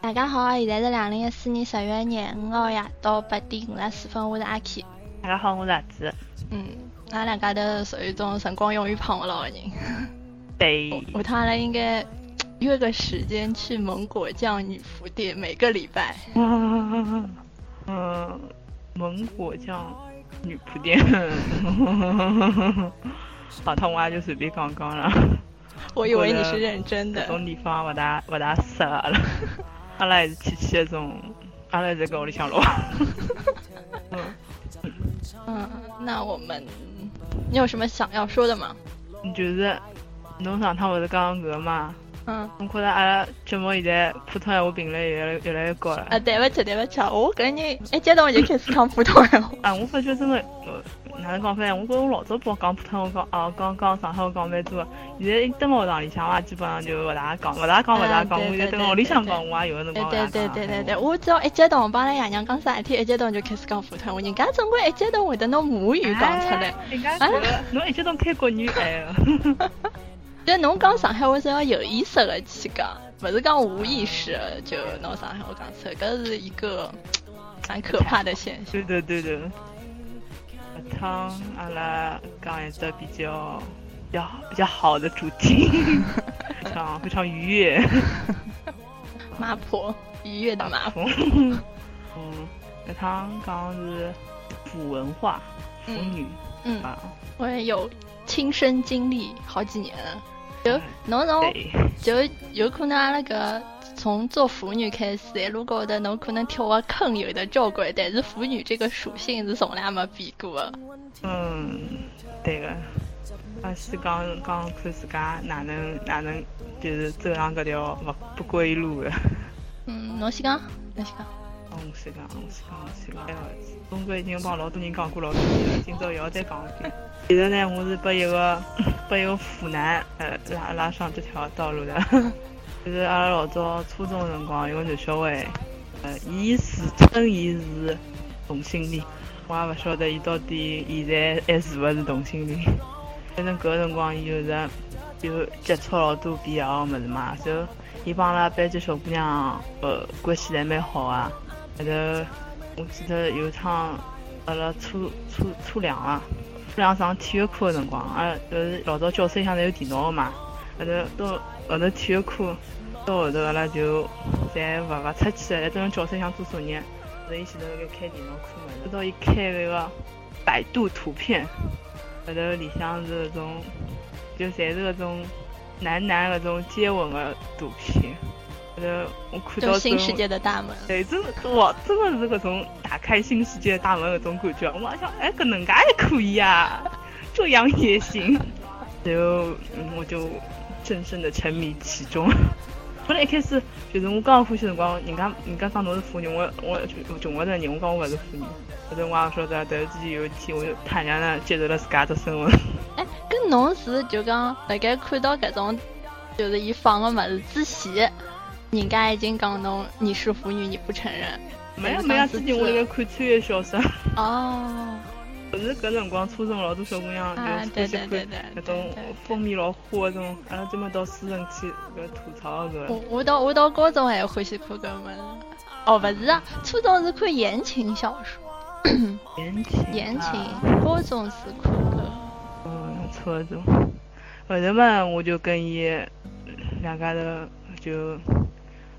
大家好，现在是两零一四年十月廿五号夜到八点五十四分，我是阿 K。大家好，我是阿紫。嗯，俺两家都属于种辰光永远胖不老的人。对。下趟阿拉应该约个时间去芒果酱女仆店，每个礼拜。嗯，芒果酱女仆店。好，他我也就随便讲讲了。我以为你是认真的。这种地方不大不大适合了。阿拉还是去去那种，阿拉在跟屋里向咯。嗯嗯，那我们，你有什么想要说的吗？就是，侬上趟不是讲搿个嘛？嗯。我觉着阿拉节目现在普通闲话频率越来越来越高了。啊，对不起对不起，我搿人一激动就开始讲普通闲话。啊，我发觉真的。哪能讲法？我觉着我老早不讲普通话，讲哦讲讲上海话讲蛮多。现在一蹲学堂里向话，基本上就勿大讲，勿大讲勿大讲。我现在蹲屋里向讲，我也有个辰光对对对对对，我只要一激动，帮阿拉爷娘讲啥事体，一激动就开始讲普通话。人家总归一激动会得拿母语讲出来。人家侬一激动开国语哎。就侬讲上海话是要有意识的去讲，勿是讲无意识就拿上海话讲出来，搿是一个蛮可怕的现象。对对对的。趟阿拉讲一个比较比较比较好的主题，非常非常愉悦。麻婆，愉悦的麻婆。嗯，这趟讲是腐文化，腐女。嗯啊，我也有亲身经历好几年了。就侬从就有可能阿拉个。从做腐女开始，一路高头侬可能跳个坑有的交关，但是腐女这个属性是从来没变过的。嗯，对个。啊，先讲讲看自家哪能哪能，就是走上搿条不不归路的。嗯，侬先讲，侬先讲。我先讲，我先讲，我先讲。总归已经帮老多人讲过老多遍了，今朝又要再讲一遍。现在呢，我是被一个被一个腐男呃拉拉上这条道路的。就是阿拉老早初中辰光有个男小孩，呃，伊自称伊是同性恋，我也勿晓得伊到底现在还是勿是同性恋。反正搿个辰光伊就是有接触老多不一样个物事嘛，就伊帮阿拉班级小姑娘呃关系侪蛮好啊。后头我记得有一趟阿拉初初初两啊，初两上体育课个辰光，阿拉就是老早教室里向侪有电脑个嘛，后头到。后头体育课到后头，阿拉就侪勿勿出去了，在蹲教室里向做作业。后头伊前头辣盖开电脑课嘛，直到伊开那个百度图片，后头里向是那种，就侪是那种男男那种接吻的图片。后头我看到新世界的大门。对，真的哇，真的是那种打开新世界大门那种感觉。我想，哎，搿能介也可以啊，这样也行。然后我就。深深的沉迷其中。本来一开始就是我刚欢喜辰光，人家人家讲侬是妇女，我我就就我这人，我讲我勿是妇女。后头我也晓得，但是之前有一天我就坦然的接受了自家的身份。哎，跟侬是就讲辣盖看到搿种就是伊放个物事之前，人家已经讲侬你是腐女，你不承认。没有没有，之前我辣盖看穿越小说。哦。不是搿辰光，初中老多小姑娘就欢喜看那种封面老花那种，阿拉专门到书城去搿吐槽个。我我到我到高中还欢喜看搿么哦，勿是啊，初中是看言情小说。言情。言情。高中是看搿。嗯，初中。后头嘛，我就跟伊两家头就。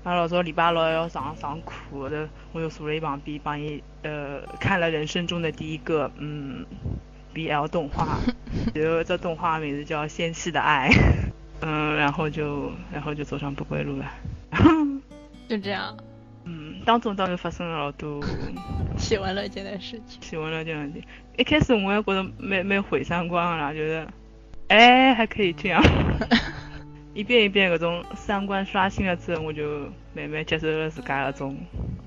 啊，老早礼拜六要上上课的，我就坐在伊旁边，帮伊呃看了人生中的第一个嗯 BL 动画，然后这动画名字叫《纤细的爱》，嗯，然后就然后就走上不归路了，就这样。嗯，当中当然发生了老多喜闻乐见的事情。喜闻乐见的事情，一开始我也觉得蛮蛮毁三观啦，觉得哎还可以这样。一遍一遍搿种三观刷新了之后，我就慢慢接受了自家那种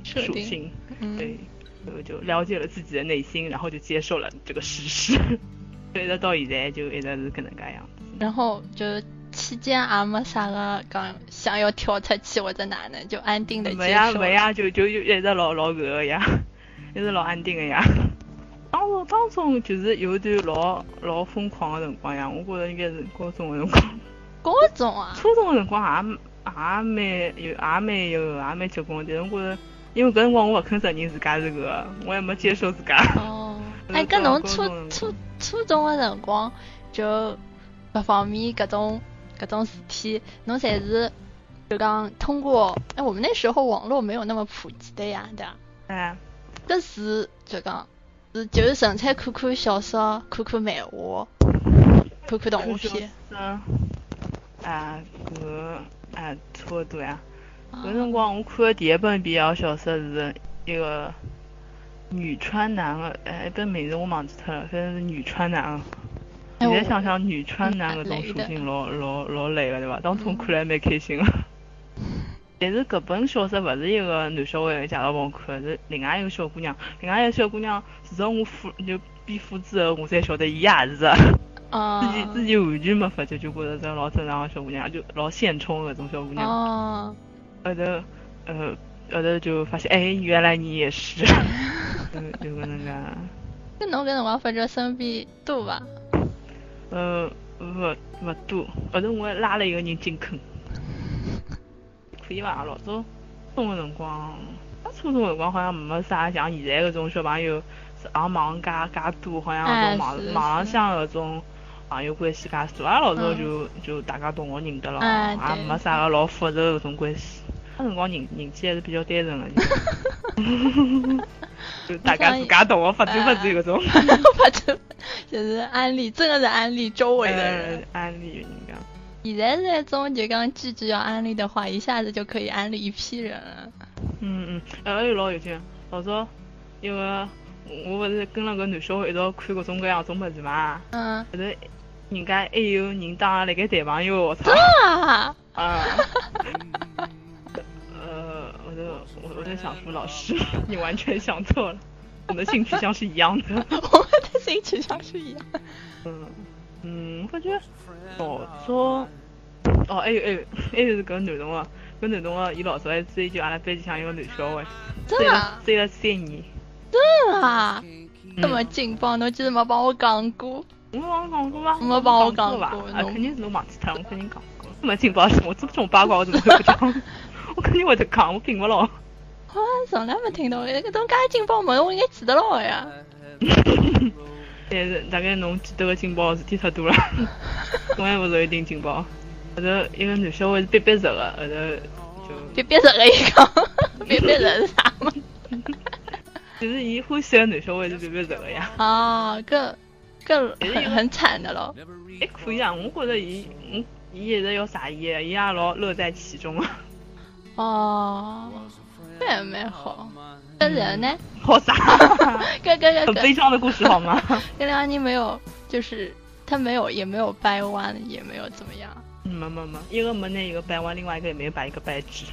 属性，对，我就了解了自己的内心，然后就接受了这个事实，一直到现在就一直是搿能介样子。然后就期间也没啥个讲想要跳出去或者哪能，就安定的接受。没呀没呀，就就就一直老老搿个呀，一直老安定个呀。当中当中就是有一段老老疯狂的辰光呀，我觉着应该是高中的辰光。高中啊？初中的辰光也也蛮有，也蛮有，也蛮结棍。但是我觉着，因为搿辰光我勿肯承认自家是个，我还没接受自家。哦。哎，搿侬初初初中的辰光，就各方面搿种搿种事体，侬侪是就讲通过？哎，我们那时候网络没有那么普及的呀，对吧？哎。搿是就讲是就是纯粹看看小说、看看漫画、看看动画片。啊，搿啊差不多呀。搿辰光我看的第一本 BL 小说是一个女川男的，哎，一本名字我忘记脱了，反正是女川男的。现在想想女川男搿种属性老老老累个对伐？当初看来蛮开心的。但是搿本小说勿是一个男小孩介绍拨我看，是另外一个小姑娘。另外一个小姑娘，自从我复就变复之后，我才晓得伊也是。自己自己完全没发觉，就觉着这老正常的小姑娘，就老现充那种小姑娘。哦。后头，呃，后头就发现，哎，原来你也是。嗯，就搿能介。那侬搿辰光发觉身边多伐？呃，勿勿多。后头我还拉了一个人进坑。可以伐？老早初中辰光，初中个辰光好像没啥像现在搿种小朋友上网介介多，好像搿种网网浪向搿种朋友关系介多。阿拉老早就就大家同学认得了，也没啥个老复杂搿种关系。那辰光人人气还是比较单纯的。就 大家自家同学发展发展搿种。发展就是安利，真的是安利周围的人。安利人家。现在那种就讲句句要安利的话，一下子就可以安利一批人了。嗯嗯，还有老有劲，老早因为我不是跟了个男小孩一道看各种各样种物事嘛。嗯。后头人家还有人当那个谈朋友，我操。啊。啊。呃，我就我我在想说，老师，你完全想错了，我们的性取向是一样的。我们的性取向是一样。嗯。嗯，我感觉老早，哦，还有还有还有是搿男同学，搿男同学伊老早还追求阿拉班级上一个男小孩，追了追了三年。真的啊？这么劲爆，侬居然没帮我讲过？我帮讲过吗？没帮我讲过吧？啊，肯定是侬忘记脱了，我肯定讲过。这么劲爆什么？这种八卦我怎么会不讲？我肯定会得讲，我并不牢。我，从来没听到，搿种介劲爆么？我应该记得牢呀。但是大概侬记得个劲爆事体太多了，我也不是一定劲爆。后头一个男小孩是憋憋热的，后头就憋憋热的一个，憋憋热是啥嘛？就是伊欢喜个男小孩是憋憋热的呀。啊，搿搿很很惨的咯。还可以啊，我觉着伊，嗯，伊一直要啥伊，伊也老乐在其中啊。哦。这也蛮好，那人呢？好啥？哥哥哥，很悲伤的故事好吗？这两你没有，就是他没有，也没有掰弯，也没有怎么样。没没没，一个没那一个掰弯，另外一个也没有把一个掰直。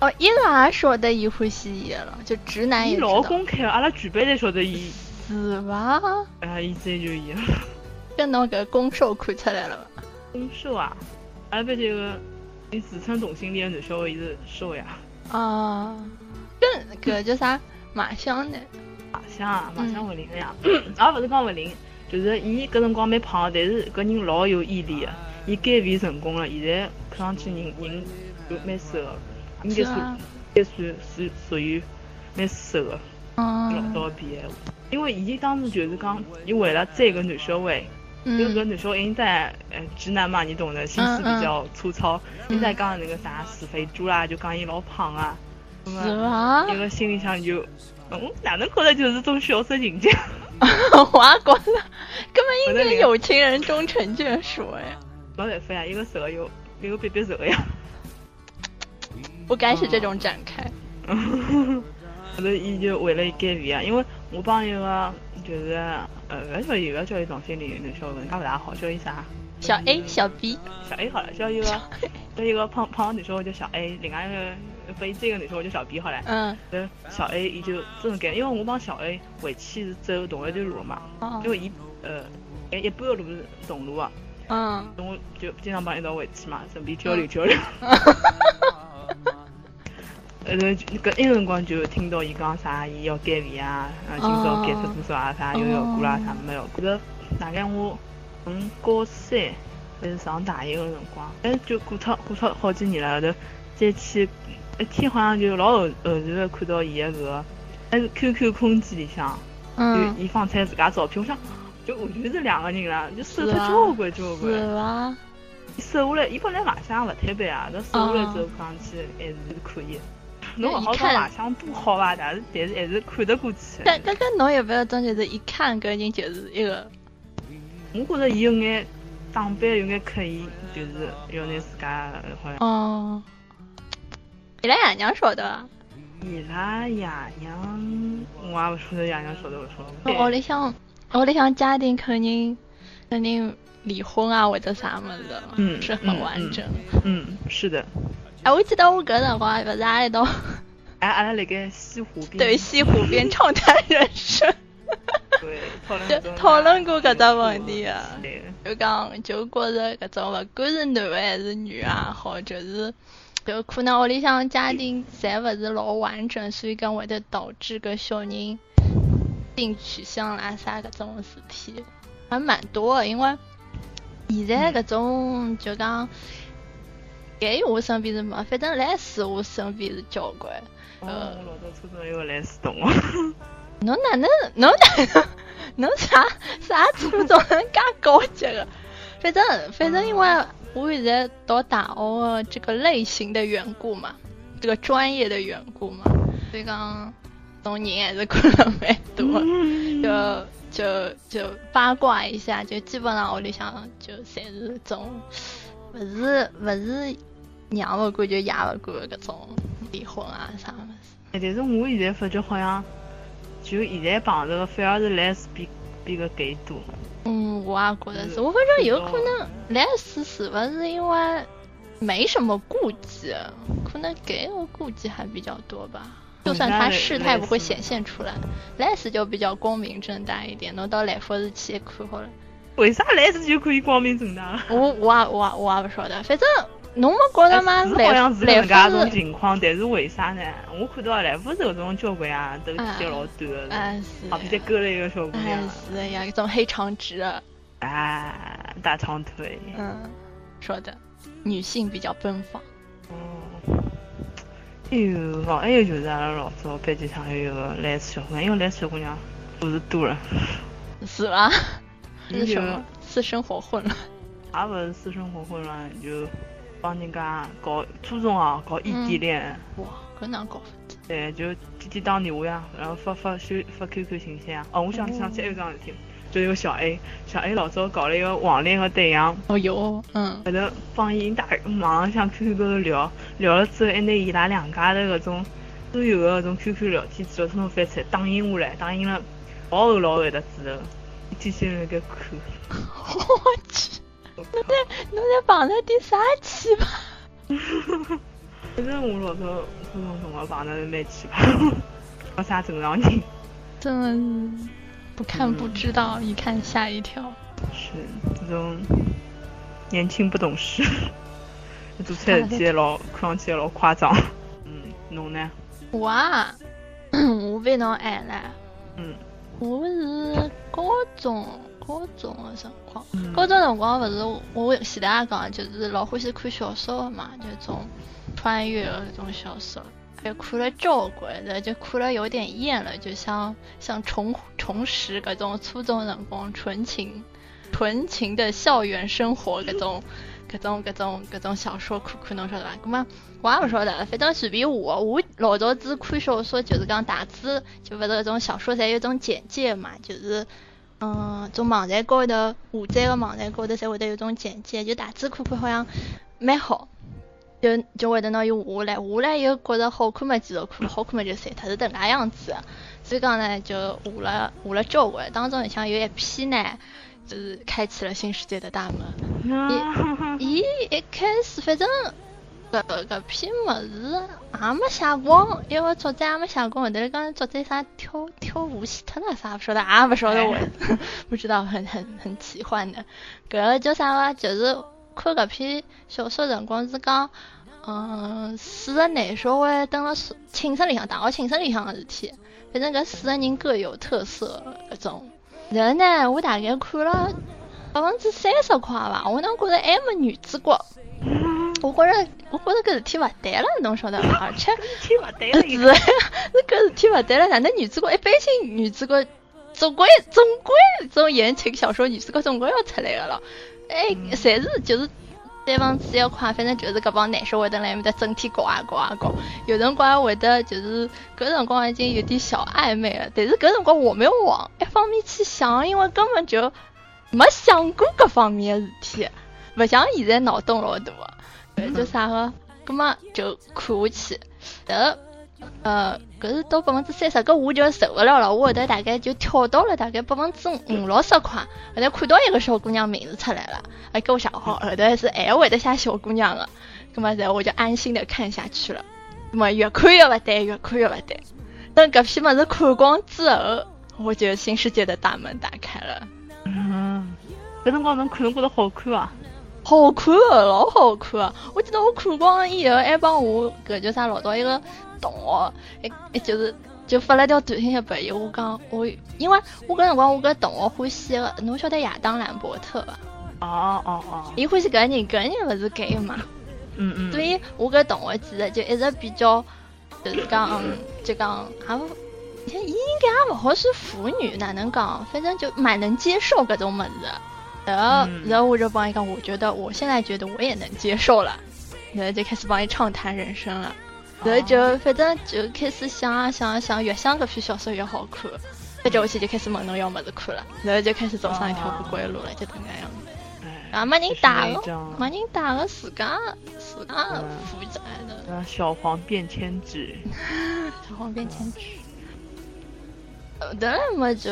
哦，伊拉也晓得伊欢喜伊了，就直男也老公开，阿拉全班侪晓得伊。是吧？啊，伊追求伊。跟侬个攻受看出来了吧？攻受啊？阿拉班这个，你自称同性恋的男小孩是受呀？啊，跟个叫啥马湘呢？马湘啊，马湘勿灵个呀，也勿是讲勿灵，就是伊搿辰光蛮胖，但是搿人老有毅力个，伊减肥成功了，现在看上去人人就蛮瘦个，应该算应该算是属于蛮瘦个，老早比闲话。因为伊当时就是讲，伊为了追个男小孩，因为搿男小孩现在呃直男嘛，你懂的，心思比较粗糙，现在讲那个啥死肥猪啦，就讲伊老胖啊。是吗？一个心里想就，嗯，哪能觉得就是种小说情节？我也觉得，根本应该有情人终成眷属哎。没办法呀，一个瘦又一个别别瘦呀。不该是这种展开。后头伊就为了减肥啊，因为我帮一个就是呃，勿叫伊，勿叫伊同性恋男小人家勿大好，叫伊啥？小 A、小 B。小 A 好了，叫一个叫一个胖胖女小孩叫小 A，另外一个。被这个女生我叫小 B 好了，嗯，小 A 伊就真的干，因为我帮小 A 回去是走同一段路嘛，因为伊呃，一半个路是同路啊，嗯，我就经常帮伊一道回去嘛，顺便交流交流。呃，搿那个辰光就听到伊讲啥，伊要减肥啊，然后今朝减出多少啊，啥又要过啦，啥没有，觉得大概我从高三还是上大一个辰光，哎，就过脱过脱好几年了，后头再去一天好像就老偶偶然的看到伊个搿个，还是 QQ 空间里向，就伊放出来自家照片，我想就完全是两个人了，就瘦脱交关交关。是伐？瘦下来，伊本来卖相勿特别啊，但瘦下来之后看上去还是可以。侬勿好讲卖相多好伐？但是但是还是看得过去。但刚刚侬有没有种就是一看搿人就是一个？我觉着伊有眼打扮有眼刻意，就是要拿自家好像。哦。伊拉爷娘晓得伐？伊拉爷娘，我也勿晓得爷娘晓得勿晓得。屋里向屋里向家庭肯定肯定离婚啊或者啥么子，嗯，是很完整。嗯，是的。哎，我记得我搿辰光勿是阿拉到，哎，阿拉辣盖西湖边。对，西湖边 畅谈人生。对，就 讨论过搿只问题啊。就讲，就觉着搿种勿管是男还是女也好，就是就可能屋里向家庭侪勿是老完整，所以讲会得导致搿小人性取向啦啥搿种事体还蛮多的。因为现在搿种就讲。Gay 我身边是没，反正来世我身边是交关。呃，我老早初中有个来世同学。侬哪能？侬哪能？侬啥啥初中介高级个？反正反正因为我现在读大学这个类型的缘故嘛，这个专业的缘故嘛，所以讲种人还是看了蛮多，就就就八卦一下，就基本上屋里向就侪是种，不是不是。娘勿管就爷勿管搿种离婚啊啥物事。哎，但是我现在发觉好像，就现在碰着个反而是来世比比个 gay 多。嗯，我也觉得是。我反正有可能来世是勿是因为没什么顾忌，可能 gay 的顾忌还比较多吧。就算他是，他也不会显现出来。来世就比较光明正大一点，侬到来福日去看好了。为啥来世就可以光明正大？我我也我我也不晓得，反正。侬没觉得吗？是好像是搿种情况，但是为啥呢？我看到来福士搿种交关啊，都剪老短的，旁边再勾了一个小姑娘。是呀，一种黑长直。啊，大长腿。嗯，说的，女性比较奔放。哦。哎呦，哦，还有就是阿拉老早班级上有一个来世小姑娘，因为来世小姑娘不是多了。是吧？是什么？私生活混乱。也不是私生活混乱，就。帮人家搞初中啊，搞异地恋。哇，搿哪搞法子？对，就天天打电话呀，然后发发修发 QQ 信息啊。哦，我想想起还有桩事体，就一个小 A，小 A 老早搞了一个网恋的对象。哦哟，嗯。后头帮伊打网上向 QQ 高头聊，聊了之后还拿伊拉两家的搿种所有的搿种 QQ 聊天记录统统翻出来，打印下来，打印了老厚老厚的纸头，一天天辣盖看。我去。侬在侬在碰着第啥奇葩？反正我老早初中同学碰着是蛮奇葩，没啥正常人。真的是不看不知道，一看吓一跳。是这种年轻不懂事，做出来事体老看上去老夸张。嗯，侬呢？我啊，我比侬矮嘞。嗯。我是高中。高中的辰光，高中辰光不是我前头也讲，就是老欢喜看小说的嘛，就种穿越的那种小说，就看了交关的，就看了有点厌了，就想想重重拾搿种初中辰光纯情纯情的校园生活，搿种 搿种搿种搿种小说看看，侬晓得伐？搿么我也勿晓得，反正随便我，我老早子看小说就是讲大致就勿是搿种小说侪有种简介嘛，就是。嗯，从网站高头，下载个网站高头，侪会得有种简介，就大致看看好像蛮好，就就会得拿伊下来，下来以后觉着好看嘛，继续看，好看嘛就删脱，是迭个样子。所以讲呢，就下了下了交关，当中里向有一批呢，就是开启了新世界的大门。伊伊一开始反正。搿搿篇物事也没写光，因为作者也没写光。后头讲作者啥跳跳舞死脱了啥，不晓得，也不晓得我，不知道，很很很奇幻的。搿个叫啥个？就是看搿篇小说辰光是讲，嗯，四个男小孩蹲辣寝室里向，大学寝室里向个事体。反正搿四个人各有特色，搿种。然后呢，我大概看了百分之三十块伐？我能觉着还没女主角。我觉着，我觉着搿事体勿对了，侬晓得伐？而且，勿对了，是，是搿事体勿对了。哪能女主角一般性女主角总归总归这种言情小说女主角总归要出来个咯。哎，侪是就是三分之一块，反正就是搿帮男生会得来面搭整天搞啊搞啊搞，有辰光会得就是搿辰光已经有点小暧昧了。但是搿辰光我没有往一方面去想，因为根本就没想过搿方面的事体，勿像现在脑洞老大。叫啥个？葛么就看下去，后呃，搿是到百分之三十，搿我就受勿了了。我后头大概就跳到了大概百分之五六十块，后头看到一个小姑娘名字出来了，还给我想好，后头是还会得写小姑娘的，葛么然后我就安心的看下去了。葛么越看越勿对，越看越勿对。等搿批物事看光之后，我就新世界的大门打开了。嗯，搿辰光侬看觉得好看伐？好看啊，老好看啊！我记得我看光以后，还帮我搿叫啥老早一个同学，哎就是就发了条短信拨伊，我讲我因为我搿辰光我搿同学欢喜个，侬晓得亚当兰伯特伐？哦哦哦！伊欢喜搿人，搿人勿是 gay 嘛？嗯嗯。所以我搿同学其实就一直比较就是讲就讲还勿，伊应该也勿好算腐女，哪能讲？反正就蛮能接受搿种物事。然后，然后我就帮一个，我觉得我现在觉得我也能接受了，然后就开始帮你畅谈人生了，然后就反正就开始想啊想啊想，越想搿篇小说越好看，再接下去就开始问侬要么子看了，然后就开始走上一条不归路了，就这个样。子。啊，没人打个，没人打了自家自家负责的。小黄便签纸，小黄便签纸。后来么就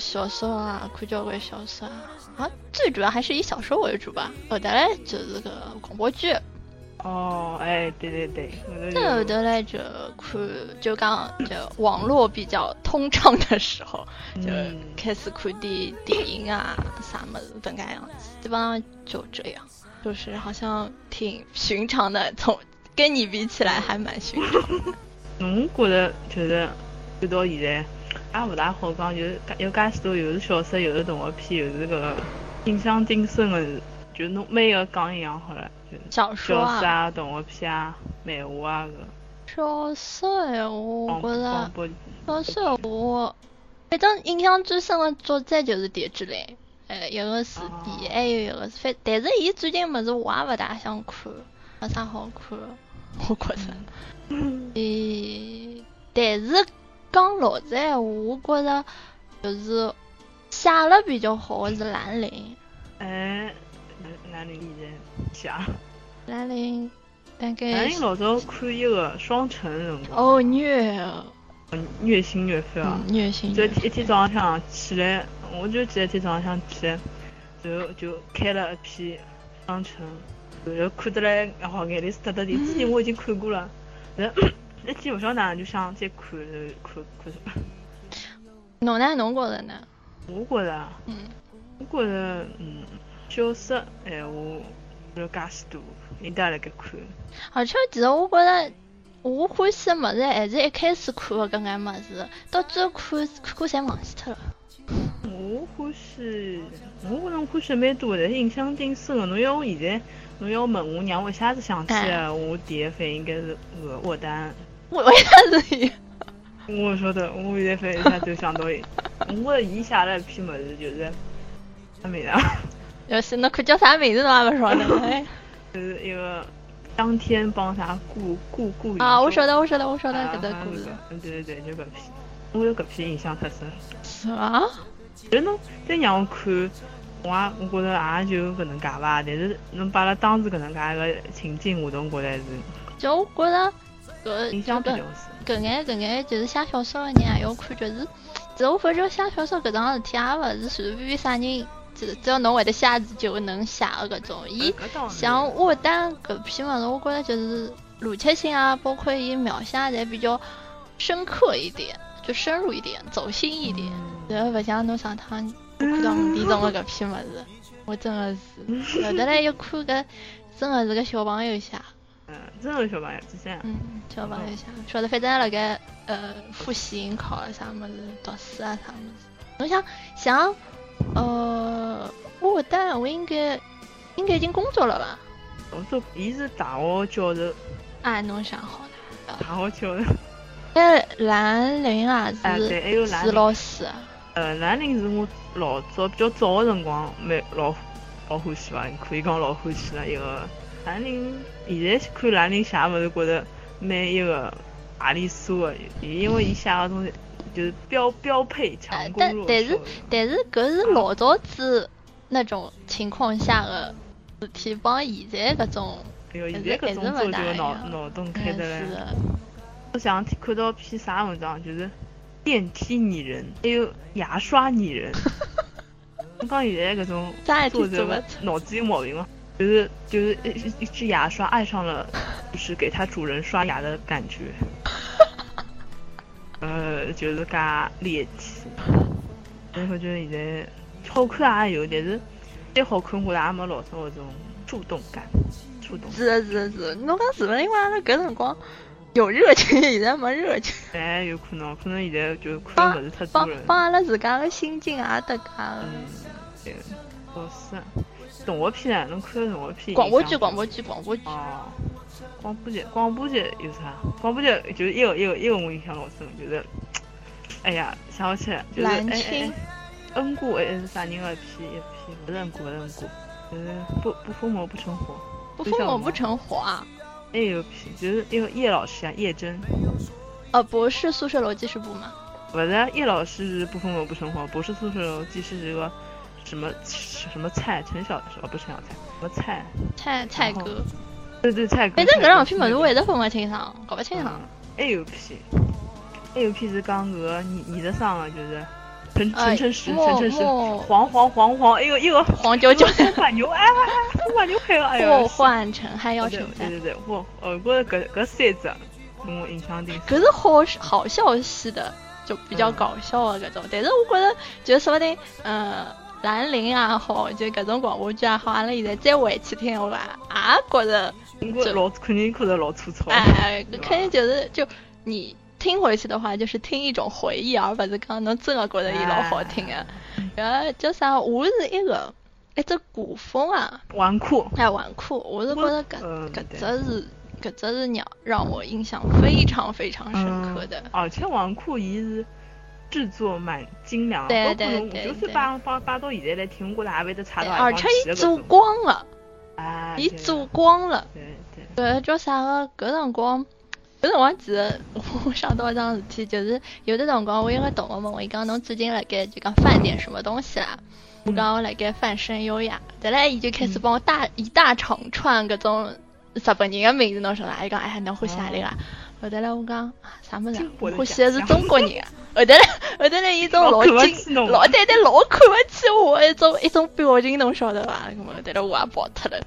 小说啊，看交关小说啊。啊，最主要还是以小说为主吧。后头来就是个广播剧。哦，哎，对对对。那后头来就看，就刚就网络比较通畅的时候，就开始看点电影啊，啥么子，本该样子，基本上就这样，就是好像挺寻常的，从跟你比起来还蛮寻常。侬觉得就是直到现在。也勿大好讲，就是有介许多，又是小说，又是动画片，又是个印象挺深个，就侬每个讲一样好了。小说啊，动画片啊，漫画啊搿。小说哎，我觉着小说我反正印象最深个作者就是蝶之雷，哎，一个是伊，还有一个是反，但是伊最近么子我也勿大想看，没啥好看，我觉着。诶，但是。讲老实闲话，我觉着就是写了比较好的是兰陵。哎，兰陵现在写。兰陵大概。兰陵老早看一个双城辰光。哦，虐啊！虐心虐肺啊！虐心。就一天早上向起来，我就记得一天早上向起来，就就开了一篇双城，然后看得来，好眼泪是哒哒的。之前我已经看过了，然后。一天勿晓得哪能就想再看看看什么。侬呢？侬觉着呢？我觉着，嗯，我觉着，嗯，小说闲话有介许多，一直辣盖看。而且其实我觉着，我欢喜的物事还是一开始看的搿眼物事，到最后看看看侪忘记脱了。我欢喜，我觉着我欢喜蛮多的，印象挺深的。侬要我现在，侬要问我，让我一下子想起来，我第一反应应该是呃沃丹。我为啥是伊？我晓得，我现在反一下就想到伊。我伊写了一篇么子，就是啥名字？要是那可叫啥名字都也不晓得。哎，就是一个当天帮啥故故故啊！我晓得，我晓得，我晓得搿个故事。嗯，对对对，就搿篇，我有搿篇印象特深。是吗？就侬再让我看，我也我觉着也就搿能介吧。但是侬把了当时搿能介个情景，我都觉得是。就我觉着。搿印象比较搿眼搿眼就是写小说的人也要看，就是，其实我发觉写小说搿桩事体也勿是随随便便啥人，只只要侬会得写字就能写的搿种。伊像沃丹搿篇物事，我觉着就是逻辑性啊，包括伊描写侪比较深刻一点，就深入一点，走心一点。然后勿像侬上趟看到五点钟的搿篇物事，我真的是，后头来一看搿真的是个小朋友写。嗯，真的小朋友就这样。嗯，小朋友想，晓得反正辣盖呃复习考啊啥么子，读书啊啥么子。侬想像呃我但我应该应该已经工作了吧？我说，伊是大学教授。哎，侬想好了。大学教授。哎，兰陵啊是是老师。呃，兰陵是我老早比较早的辰光，蛮老老欢喜吧，可以讲老欢喜了一个。兰陵现在看兰陵侠物事，觉得蛮一个阿里苏的，因为伊写个东西就是标标配强攻弱但但是但是搿是老早子那种情况下的事体，帮现在搿种哎呦，现在搿种做就脑脑洞开的嘞。我想看到篇啥文章，就是电梯拟人，还有牙刷拟人。我讲现在搿种作者脑子有毛病吗？就是就是一一只牙刷爱上了，就是给它主人刷牙的感觉。呃，就是噶猎奇。所以我觉得现在好看也有，但是再好看我也没老早那种触动感。触动。是是是，侬讲是不是因为阿拉搿辰光有热情，现在没热情？哎，有可能，可能现在就看物事太多了。帮帮阿拉自家的心境也得噶。嗯，对，老是。动画片啊，侬看动画片？广播剧，广播剧，广播剧。哦，广播剧，广播剧有啥？广播剧就是一个一个一个我印象老深，就是，哎呀，想不起来，就是哎哎，恩顾还是啥人个片一片？不是恩顾，不是恩顾，就是不不疯魔不成活。不疯魔不成活啊！还有片，就是一个叶老师啊，叶真。呃，博士宿舍楼记事簿吗？不是，叶老师是不疯魔不成活，博士宿舍楼记事这个。什么什么菜？陈小哦，不是陈小菜，什么菜？菜菜哥。对对，菜哥。反正搿两篇物事我一直分不清爽，搞不清爽。A U P，A U P 是讲搿个你你的上啊就是陈陈陈实陈陈实黄黄黄黄，哎呦一个黄焦焦。风马牛哎，风马牛配了哎呦。祸患尘还要承担。对对对，我呃，我搿搿三只跟我印象挺深。搿是好好笑系的，就比较搞笑的搿种，但是我觉得就说不定嗯。兰陵也好，就各种广播剧也好，阿拉现在再回去听，我也觉得老肯定觉着老粗糙。哎，肯定就是就你听回去的话，就是听一种回忆，而不是讲侬真的觉得伊老好听的。然后叫啥？我是一个一只古风啊，纨绔，哎，纨绔，我是觉得搿搿只是搿只是让让我印象非常非常深刻的。而且纨绔伊是。制作蛮精良，对对对，就是把把把到现在来听，我觉得也会得差到而且伊做光了，啊，伊做光了，对对，对叫啥个？搿辰光，搿辰光其实我想到一桩事体，就是有的辰光我有个同学问我，伊讲侬最近辣盖就讲饭点什么东西啦？我讲我辣盖翻声优呀，再来伊就开始帮我大一大长串搿种日本人的名字，侬晓得伐？伊讲哎，侬欢喜哪里啦？后头来我讲啥么子？欢喜的是中国人。后头来后头来一种老惊老对对老看不起我一种一种表情，侬晓得伐？后头来我也跑脱了。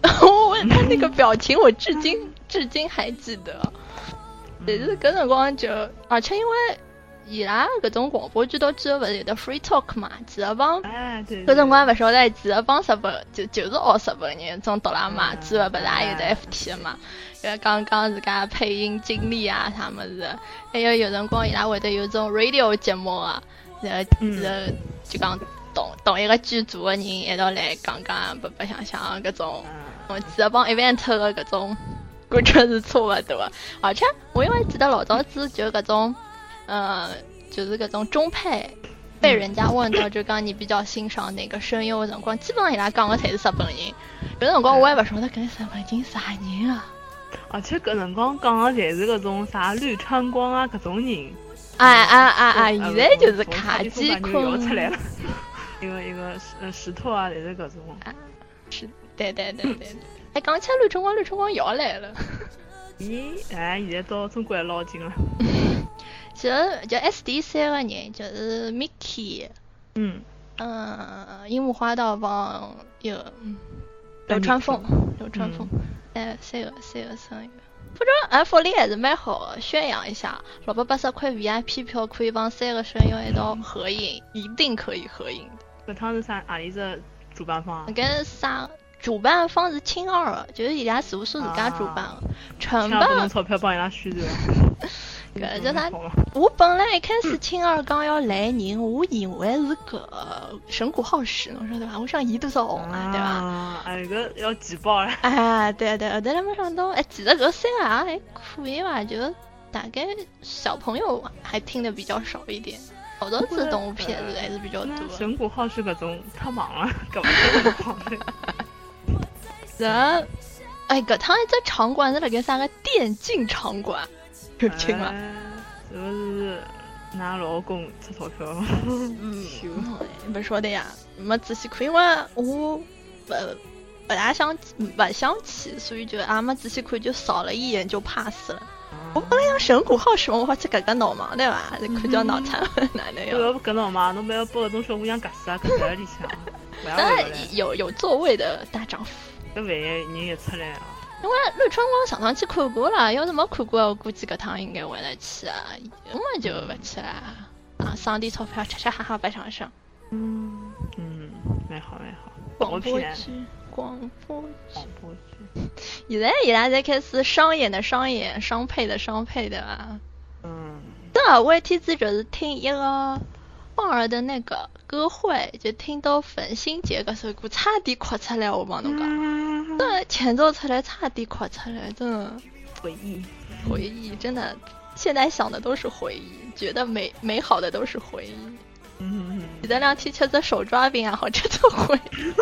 我他那个表情，我至今至今还记得。但是搿辰光就，而且因为伊拉搿种广播剧到最后勿是有的 free talk 嘛？其实帮搿辰光勿晓得，其实帮日本就就是学日本人种哆啦 A 之后勿是也有的 FT 嘛？因为刚刚自家配音经历啊，啥么子，还有有辰光伊拉会得有种 radio 节目啊，然后然后就讲同同一个剧组的人一道来讲讲白白相相搿种，我记得帮 event 的搿种感觉是差勿多，而且我因为记得老早子就搿种，呃，就是搿种中配被人家问到就讲你比较欣赏哪个声优的辰光，基本上伊拉讲的侪是日本人，有辰光我也勿晓得搿日本人啥人啊。而且搿辰光讲的侪是搿种啥绿川光啊搿种人，哎哎哎哎，现在就是卡基空出来了，一个一个石石头啊，侪是搿种。是，对对对对。哎，讲起来绿川光，绿川光要来了。咦，哎，现在到中国来捞金了。其实就 S D 三个人，就是 Mickey，嗯嗯，樱木花道帮一个流川枫，流川枫。哎，三个三个声优，不知道，哎，福利还是蛮好，宣扬一下，六百八十块 VIP 票可以帮三个声优一道合影，一定可以合影的。搿趟是啥？阿里只主办方？搿啥？主办方是青二，就是伊拉事务所自家主办的，成本。用钞票帮伊拉宣传。搿叫啥？我本来一开始听二刚要来人，我以为是个神谷浩史，侬晓得伐？我想伊多少红啊，对伐？哎，搿要举报了。哎，对对，后头来没想到，哎，其实搿三个还可以吧？就大概小朋友还听的比较少一点。老早子动物片子还是比较多。神谷浩史搿种太忙了，搿勿好。然，哎，搿趟一只场馆是辣盖啥个电竞场馆？是不是拿老公出钞票？嗯，不说的呀，没仔细看，因为我不不大想不想去，所以就也没仔细看，就扫了一眼就 pass 了。我本来想神谷浩史，我好去割割脑嘛，对吧？看叫脑残，哪能要？不割脑嘛，侬不要把搿种小姑娘割死啊，割在里向。但有有座位的大丈夫。搿万一人一出来啊？因为绿春光上趟去看过了，要是没看过，我估计搿趟应该会得去啊，我就勿去了啊，省点钞票，吃吃喝喝白相相。嗯嗯，蛮好蛮好。广播剧，广播剧，广播剧。现在伊拉在开始商演的商演，商配的商配的吧？嗯。对啊，我一天子就是听一个。放儿的那个歌会，就听到粉心姐这首歌，差点哭出来，我帮侬讲，对，前奏出来差点哭出来，真的回忆，回忆，真的，现在想的都是回忆，觉得美美好的都是回忆。嗯，你的两天吃着手抓饼啊，好吃的回忆，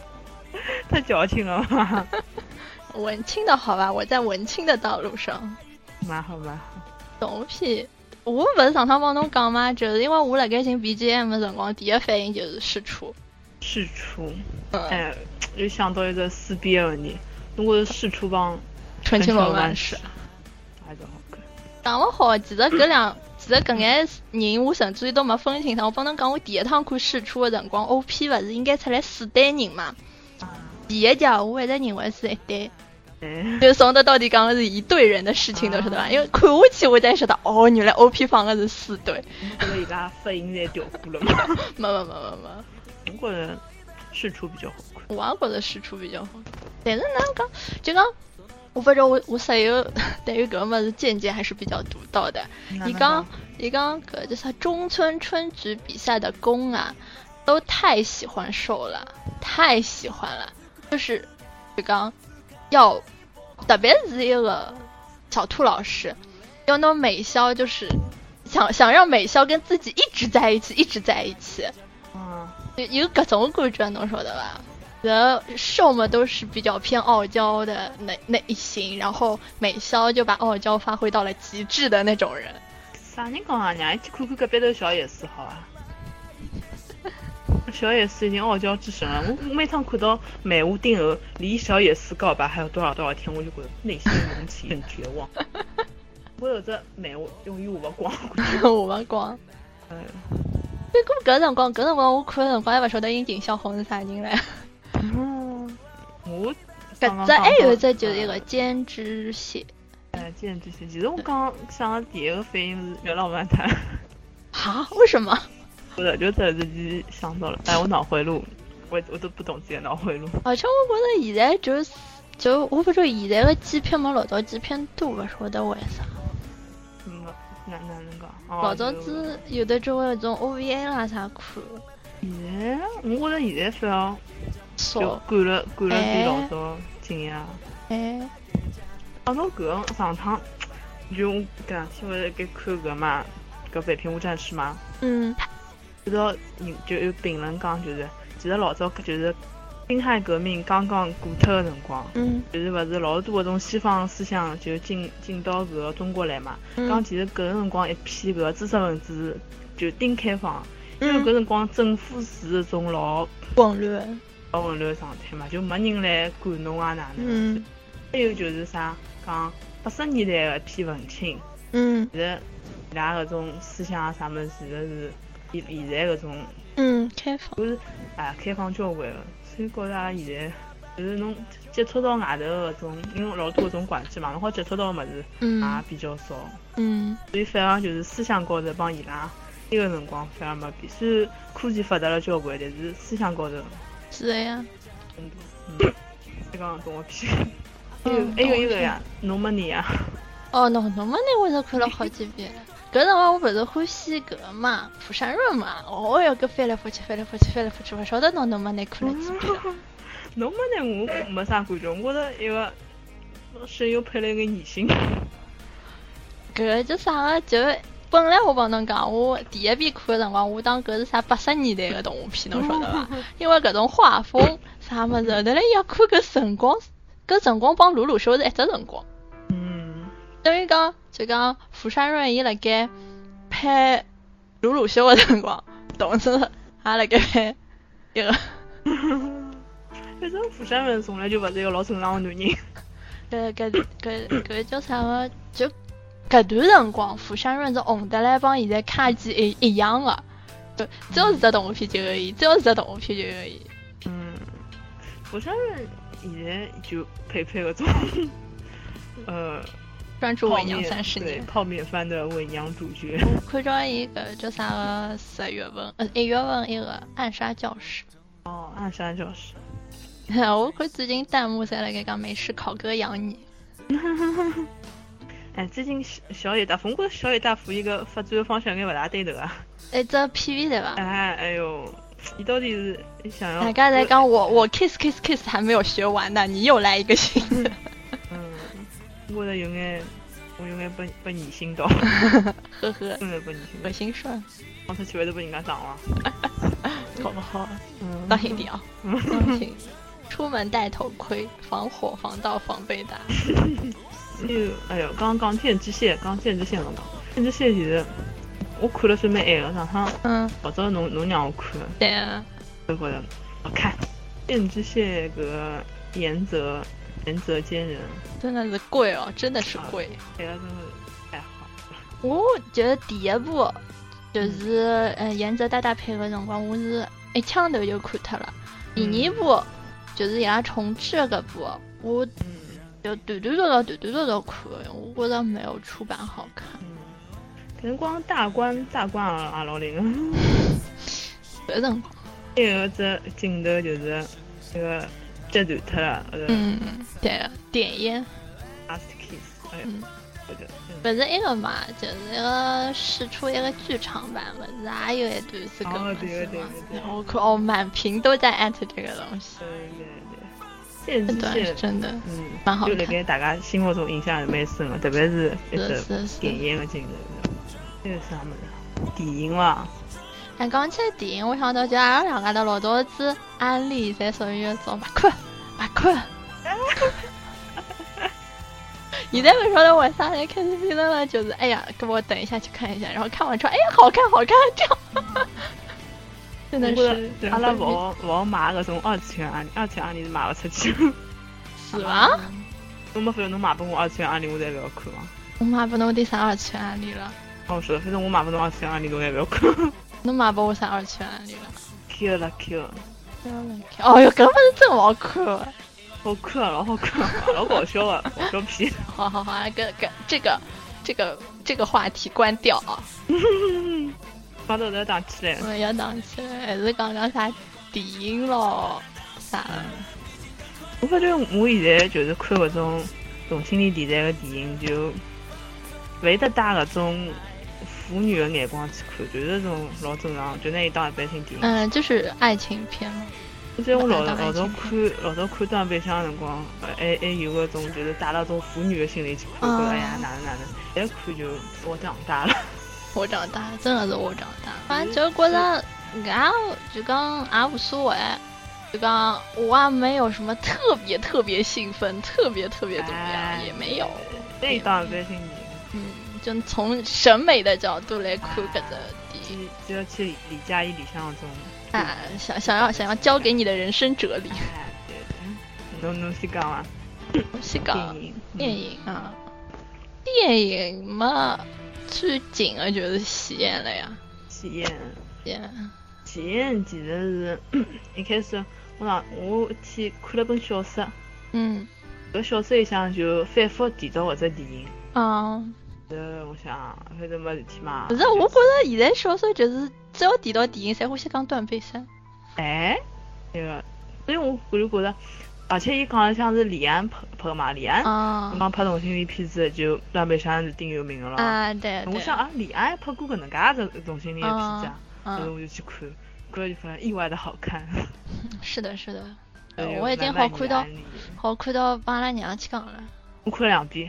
太矫情了吧？文青的好吧，我在文青的道路上，蛮好蛮好，东西。我不是上趟帮侬讲嘛？就是因为我辣盖寻 BGM 的辰光，第一反应就是试出。试出，哎，又想到一个撕逼的问题。如果是试出帮纯情罗曼史，还是好看。讲勿好，其实搿两，其实搿眼人我甚至于都没分清。我帮侬讲，我第一趟看试出的辰光，OP 勿是应该出来四对人嘛？第一集我一直认为是一对。就说的到底讲的是一队人的事情都是对吧？因为看下去我才晓得，哦，原来 O P 放的是四对。觉得伊拉发音在调过了吗？没没没没没。我觉得试出比较好看。我也觉得试出比较好。但是哪讲？就讲，我不知道我我室友对于搿么是见解还是比较独到的。你刚你刚搿就是中村春菊比赛的攻啊，都太喜欢受了，太喜欢了，就是就刚要。特别是一个小兔老师，要那种美肖，就是想想让美肖跟自己一直在一起，一直在一起。嗯，有各种感觉，侬说的吧？人瘦嘛都是比较偏傲娇的那那一型，然后美肖就把傲娇发挥到了极致的那种人。啥人讲啊？娘，一起看看隔壁头小野寺好啊。小野寺已经傲娇之神了，我每趟看到美屋定额离小野寺告白还有多少多少天，我就觉得内心涌起很绝望。我有只漫画永远画不光，画不光。嗯。搿搿辰光，搿辰光我看的辰光还勿晓得樱井小红是啥人嘞。嗯。我。搿只还有一只就是一个胭脂蟹。哎，胭脂蟹，其实我刚想的第一个反应是月老漫谈。哈？为什么？不是，就突然之间想到了，哎，我脑回路，我我都不懂自己脑回路。而且我觉得现在就是，就我不知道现在的机片没老早机片多，不晓得为啥。嗯，哪哪能讲？老早子有的就会那种 OVA 啦啥看。现在，我觉得现在反而少，赶了赶了比老早紧呀。哎。讲到搿上趟，就搿两天我在给看搿嘛，搿《北平无战事》嘛。嗯。知道，你就有评论讲，就是其实老早就是辛亥革命刚刚过脱的辰光，嗯，就是勿是老多搿种西方思想就进进到搿个中国来嘛。讲其实搿个辰光一批搿个知识分子就顶开放，因为搿辰光政府是一种老混乱、老混乱状态嘛，就没人来管侬啊哪能。嗯。还有就是啥，讲八十年代的一批文青，嗯，其实伊拉搿种思想啊啥物事其实是。现现在搿种，嗯，开放，就是啊，开放交关了，所以觉着现在就是侬接触到外头搿种，因为老多搿种环境嘛，侬好接触到物事也比较少，嗯，所以反而就是思想高头帮伊拉那个辰光反而没变，虽然科技发达了交关，但是思想高头。是的呀，嗯，你讲动画片，还有还有一个呀，侬没你呀，哦，侬侬么那我都看了好几遍。搿辰光我勿是欢喜搿个嘛，蒲山润嘛。哦哟，搿翻来覆去，翻来覆去，翻来覆去，勿晓得侬侬么那看了几遍。侬么 拿我没啥感觉，我觉着一个声优配了一个女性。搿叫啥个？就本来我帮侬讲，我第一遍看个辰光，我当搿是啥八十年代个动画片，侬晓得伐？因为搿种画风啥物事，后头来要看搿辰光，搿辰光帮鲁鲁修是一只辰光。嗯。等于讲，就讲釜山润伊辣盖拍鲁鲁修个辰光，同时也辣盖拍一个。反正釜山润从来就勿是一个老正常个男人。搿搿搿搿叫啥个？就搿段辰光，釜山润是红得来，帮现在卡基一一样个。对，只要是只动画片就有伊，只要是只动画片就有伊。嗯，釜山润现在就配配搿种，呃。专注伪娘三十年，泡面番的伪娘主角。我看中一个叫啥个十月份，呃一月份一个暗杀教室。哦，暗杀教室。我看最近弹幕在那个讲没事考哥养你。哎，最近小野大夫，我觉小野大夫一个发展的方向应该不大对头啊。哎，这 PV 对吧？哎，哎呦，你到底是想要？大家在讲我我 kiss kiss kiss 还没有学完呢，你又来一个新的。我的有眼，我有眼被被你心到，呵呵，真的被你心，恶心酸，刚才去会都被人家撞了，好不好？嗯，当心点啊，当心，出门戴头盔，防火防盗防被打。哎呦，哎呦，刚刚剑之线，刚剑之线了嘛？剑之线其实我看了是蛮爱的，上趟嗯，老早侬侬让我看，对啊，我觉得好看，剑之线个颜泽。仁泽兼人，真的是贵哦，真的是贵。这个真的太好。我觉得第一部就是嗯，颜泽大大配合辰光，我是一枪头就看脱了。第二部就是伊拉重置个部，我就断断续续、断断续续看，我觉得没有出版好看。可能光大关大关啊，老灵。搿辰光，还有只镜头就是那个。这就他了，嗯，对，点烟，last kiss，哎，这个，不是一个嘛，就是一个试出一个剧场版嘛，是也有一段是个嘛，是吗？我靠，哦，满屏都在艾特这个东西，对对对，这段真的，嗯，蛮好看，就给大家心目中印象是蛮深的，特别是一个点烟的镜头，这个啥么子？电影嘛。但讲起电影，我想到就阿拉两家的老早子安利，侪属于一种勿看勿看。现 在不晓得为啥来开始变成了，就是哎呀，给我等一下去看一下，然后看完之后，哎呀，好看好看，这样。真的是，阿拉勿勿买搿种二次元安利，二次元安利是买勿出去。是吗？侬没发现侬买拨我二次元安利，我才勿要看吗？我买不侬第三二次元安利了。哦，是的，反正我买不侬二次元安利，侬才勿要看。侬买拨我啥二次元安利了？Q 了 Q。哦哟，根本是真好看，好看，老好看，老搞笑啊，搞笑片。好好好，个个这个这个这个话题关掉啊。把头要打起来。嗯，要打起来，还是讲讲啥电影咯？啥？我发觉我现在就是看搿种同性恋题材的电影，就会得带搿种。妇女的眼光去看，就是这种老正常，就拿伊当一般性电影。嗯，就是爱情片嘛。而且我老老早看老早看当白相的辰光，还还有个种就是带了种妇女的心理去看，觉得哎呀哪能哪能，现在看就我长大了。我长大，真的是我长大。反正就觉得，俺就讲俺无所谓，就讲我也没有什么特别特别兴奋，特别特别怎么样，也没有。那当一般性。嗯。就从审美的角度来看，搿个电影，就要去李佳琦理想中啊，想想要想要教给你的人生哲理。对对，侬侬先讲啊，先讲电影啊，电影嘛，最近的就是喜宴了呀。喜宴，喜宴，喜宴其实是一开始我讲我去看了本小说，嗯，搿小说里向就反复提到搿只电影。啊。呃，我想反正没事体嘛。不是，我觉得现在小说就是只要提到电影，才欢喜讲断背山。哎，那个，所以我我就觉得，而且伊讲像是李安拍拍的嘛，李安，啊讲拍同性恋片子就断背山是顶有名的了。啊，对对。我想啊，李安拍过搿能介只同性恋的片子啊，然后我就去看，过来就发现意外的好看。是的，是的。我已经好看到，好看到帮阿拉娘去讲了。我看了两遍。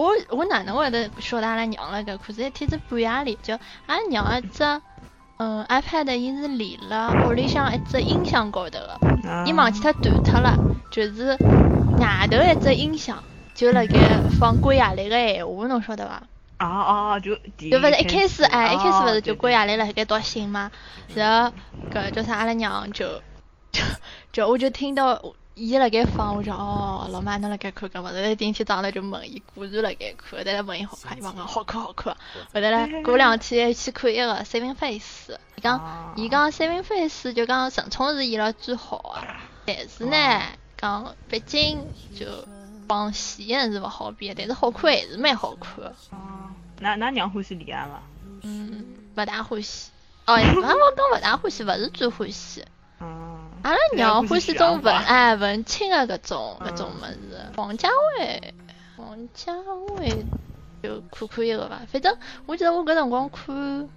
我我哪能会得晓得阿拉娘了个？可是一天子半夜里，就阿拉娘一只嗯 iPad，伊是连了屋里向一只音响高头的，伊忘记脱断脱了，就是外头一只音响，就辣盖放关雅丽个闲话，侬晓得伐？哦哦就就勿是一开始哎，一开始勿是就关雅丽辣盖读信吗？然后搿叫啥阿拉娘就 就就我就听到。伊辣盖放，我讲哦，老妈侬辣盖看搿物事，进去早头就问伊，果然辣盖看，但是问伊好看，伊讲好看好看。后头来，过两天去看一个 Saving Face，伊讲伊讲 Saving Face 就讲陈冲是伊拉最好个，但是呢，讲毕竟就帮戏言是勿好比，但是好看还是蛮好看。哦，那那娘欢喜李安伐？嗯，勿大欢喜。哦，我讲勿大欢喜，勿是最欢喜。阿拉娘欢喜种文 哎文青的搿种搿种物事，王家卫，王家卫就看看一个伐，反正我记得我搿辰光看《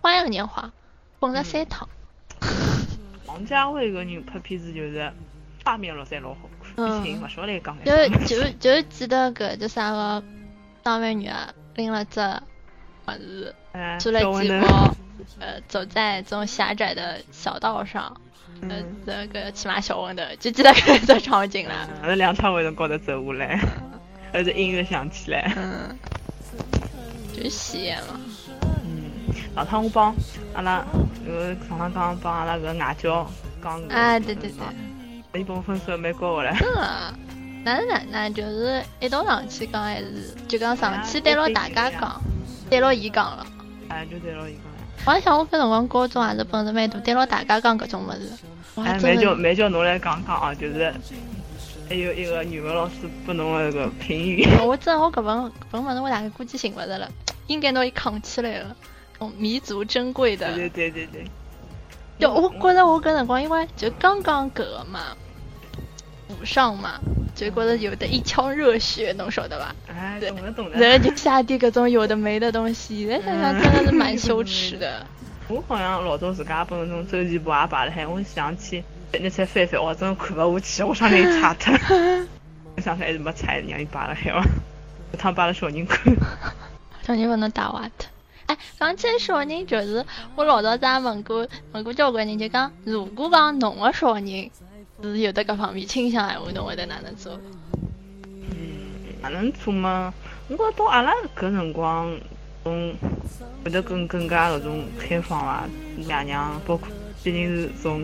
花样年华》，蹦了三趟。王家卫搿人拍片子就是画面老侪老好看，剧情勿晓得讲就就就记得搿叫啥个张美女啊，拎了只物事，出了几包，呃，走在这种狭窄的小道上。呃，这个骑马小温的，就记得搿只场景了。那梁朝伟从高头走下来，而且音乐响起来。嗯，就喜宴嘛。嗯，上趟我帮阿拉，呃，上趟刚帮阿拉个外教讲。啊，对对对。伊帮我分数蛮高的嘞。嗯，那是哪那就是一道上去讲还是就讲上去对牢大家讲，对牢伊讲了。哎，就对牢伊讲。我想我搿辰光高中还是本事蛮大，对牢大家讲搿种物事。哎，蛮叫蛮叫侬来讲讲啊，就是还有一个语文老师拨侬的个评语。我知道我搿本搿本物事我大概估计寻勿着了，应该拿伊扛起来了，种弥足珍贵的。对对对对。就我觉着我搿辰光因为就刚刚搿个嘛，补上嘛，就觉着有的一腔热血，侬晓得吧？哎，懂了懂了。然后就下地搿种有的没的东西，现在想想真的是蛮羞耻的。我好像老早自家本那种周期簿也摆了海，我想起那才翻翻，我真的看勿下去，我上来一擦脱。我 想起还是没拆，让伊摆了海哇，他摆了小人看。小人勿能打坏脱。哎，讲起小人，就是我老早子也问过问过交关人，就讲如果讲侬个小人是有的搿方面倾向闲话，侬会得哪能做？嗯，哪能做嘛？我觉到阿拉搿辰光。种会得更更加搿种开放伐，爷娘包括毕竟是从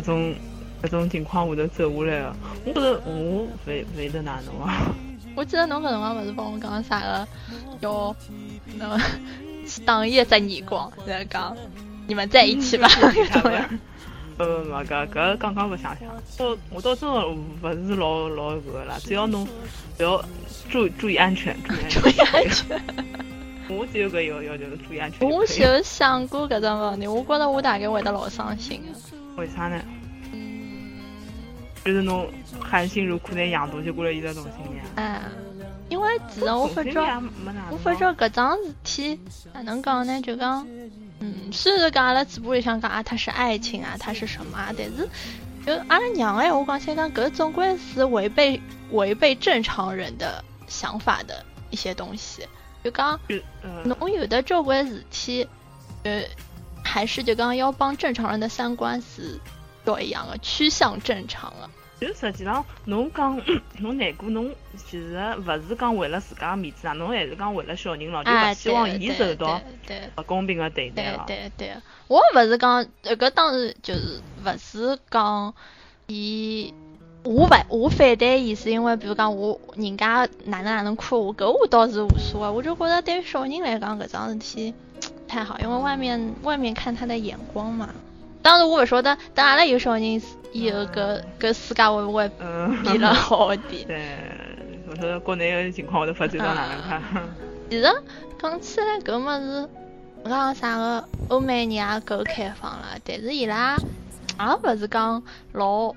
搿种搿种情况下头走下来个，我觉着我会会得哪能啊？我记得侬搿辰光勿是帮我讲啥个，要那打一只耳光，在讲你们在一起吧？呃，勿搿搿刚刚勿想想，我我倒真的勿是老老搿个啦，只要侬不要注注意安全，注意安全。我只有个要要就是注意安全。我就想过搿种问题，我觉着我大概会得老伤心的。为啥呢？就是侬含辛茹苦的养大，就过了一个同性恋。哎，因为其实我发觉，我发觉搿桩事体哪能讲呢？就讲，嗯，虽然讲阿拉嘴巴里向讲啊，它是爱情啊，它是什么啊，但是就阿拉娘哎，我讲先讲搿总归是违背违背正常人的想法的一些东西。就讲，侬有的交关事体，呃，还是就讲要帮正常人的三观是不一样的，趋向正常的。就实际上，侬讲侬难过，侬其实勿是讲为了自家面子啊，侬还是讲为了小人咯，就勿希望伊受到不公平的对待了。对对对，我勿是讲，搿当然就是勿是讲伊。我勿我反对伊是因为，比如讲我人家哪能哪能看我，搿我倒是无所谓。我就觉得对于小人来讲，搿桩事体 太好，因为外面外面看他的眼光嘛。当然我勿晓得，等阿拉有小人以后，搿搿世界会勿会变了好一点？对，勿晓得国内个情况会得发展到哪能看？其实讲起来搿物事，讲啥个欧美人也够开放了，但是伊拉也勿是讲老。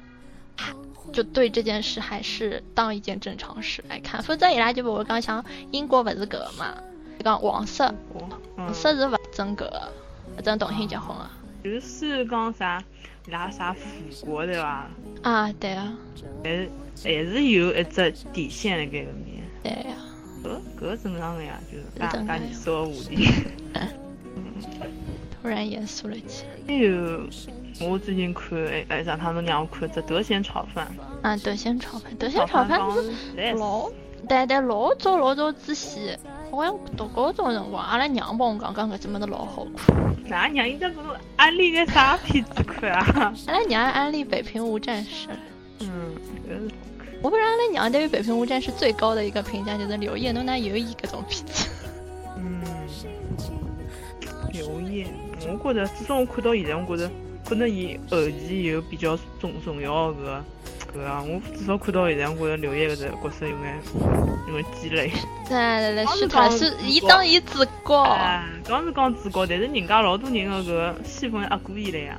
就对这件事还是当一件正常事来看，否则伊拉就不会讲像英国不是搿个嘛，讲黄色，黄色是勿准搿个，勿准同性结婚个。就是虽然讲啥，伊拉啥富国对伐？啊，对啊。但是还是有一只底线辣盖搿面。对呀。搿搿正常个呀，就是大家严肃个话题。突然严肃了起来。我最近看，哎哎，让他们让我看这德贤炒饭。啊，德贤炒饭，德贤炒饭是老，但但老早老早之前，好像读高中辰光，阿拉娘帮我讲讲搿只物事老好看。哪娘应该不是安利个啥片子看啊？阿拉娘安利《北平无战事》。嗯，我不知道阿拉娘对于《北平无战事》最高的一个评价就是刘烨侬哪有伊搿种片子。嗯，刘烨。我觉着，至少我看到现在，我觉着可能伊后期有比较重重要个搿啊，我至少看到现在，我觉着刘烨搿只角色有眼有眼鸡肋。来来来，是他是伊当伊主角。刚是讲主角，但是人家老多人个搿个戏份压过伊了呀。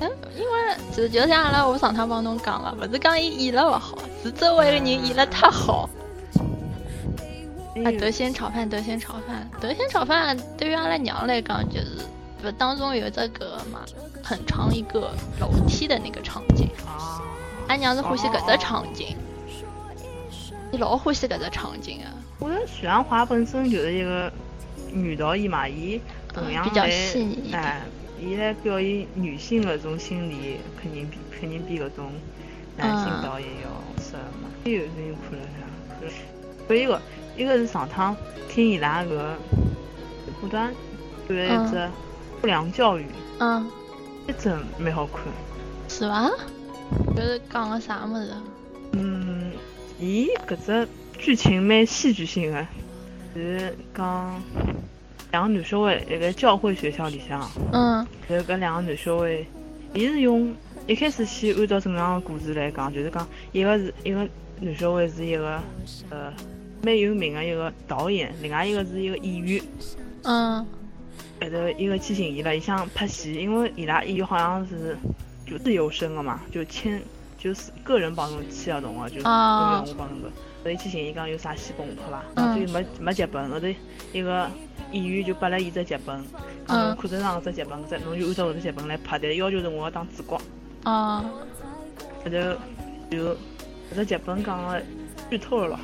嗯，因为就就像阿拉我上趟帮侬讲了，勿是讲伊演了勿好，是周围个人演了太好。啊，德仙炒饭，德仙炒饭，德仙炒饭，对于阿拉娘来讲就是。不，当中有这个嘛，很长一个楼梯的那个场景。啊。俺娘是欢喜搿只场景。你老欢喜搿只场景啊？我觉得许鞍华本身就是一个女导演嘛，伊同样来哎，伊来表演女性搿种心理，肯定比肯定比搿种男性导演要适合嘛。还有人看了啥？看了。还有一个，一个是上趟听伊拉个直播段，看了一只。不良教育，嗯，一真蛮好看，是吧？就是讲个啥么子？嗯，伊搿只剧情蛮戏剧性的，是讲两个男小孩一个教会学校里向，嗯，就是搿两个男小孩，伊是用一开始先按照正常的故事来讲，就是讲一个是一个男小孩是一个呃蛮有名的一个导演，另外一个是一个演员，嗯。后头一个去寻伊了，伊想拍戏，因为伊拉演员好像是就自由身个嘛，就签就是个人帮侬签合同个，就我帮侬个。所以去寻伊讲有啥戏帮我拍伐？然后就没没剧本，后头一个演员就拨了伊只剧本，讲侬看得上只剧本，再侬就按照搿只剧本来拍，但是要求是我要当主角。啊。后头就搿只剧本讲个剧透了咯，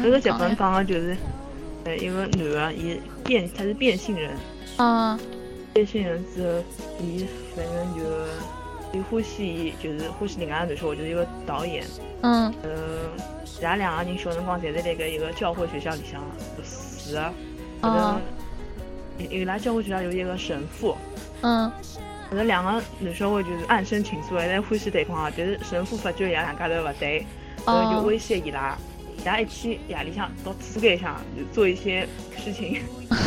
搿个剧本讲个就是呃一个男个伊变他是变性人。啊，变性人之后，伊反正就伊欢喜，就是欢喜另外个男小孩，就是一个导演。嗯。呃，伊拉两个人小辰光侪在那个一个教会学校里向读书的。嗯。伊拉教会学校有一个神父。嗯。后头两个男小孩就是暗生情愫，还在欢喜对方啊。但是神父发觉伊拉两家头勿对，然后就威胁伊拉。伊拉一天夜里向到图书馆上就做一些事情，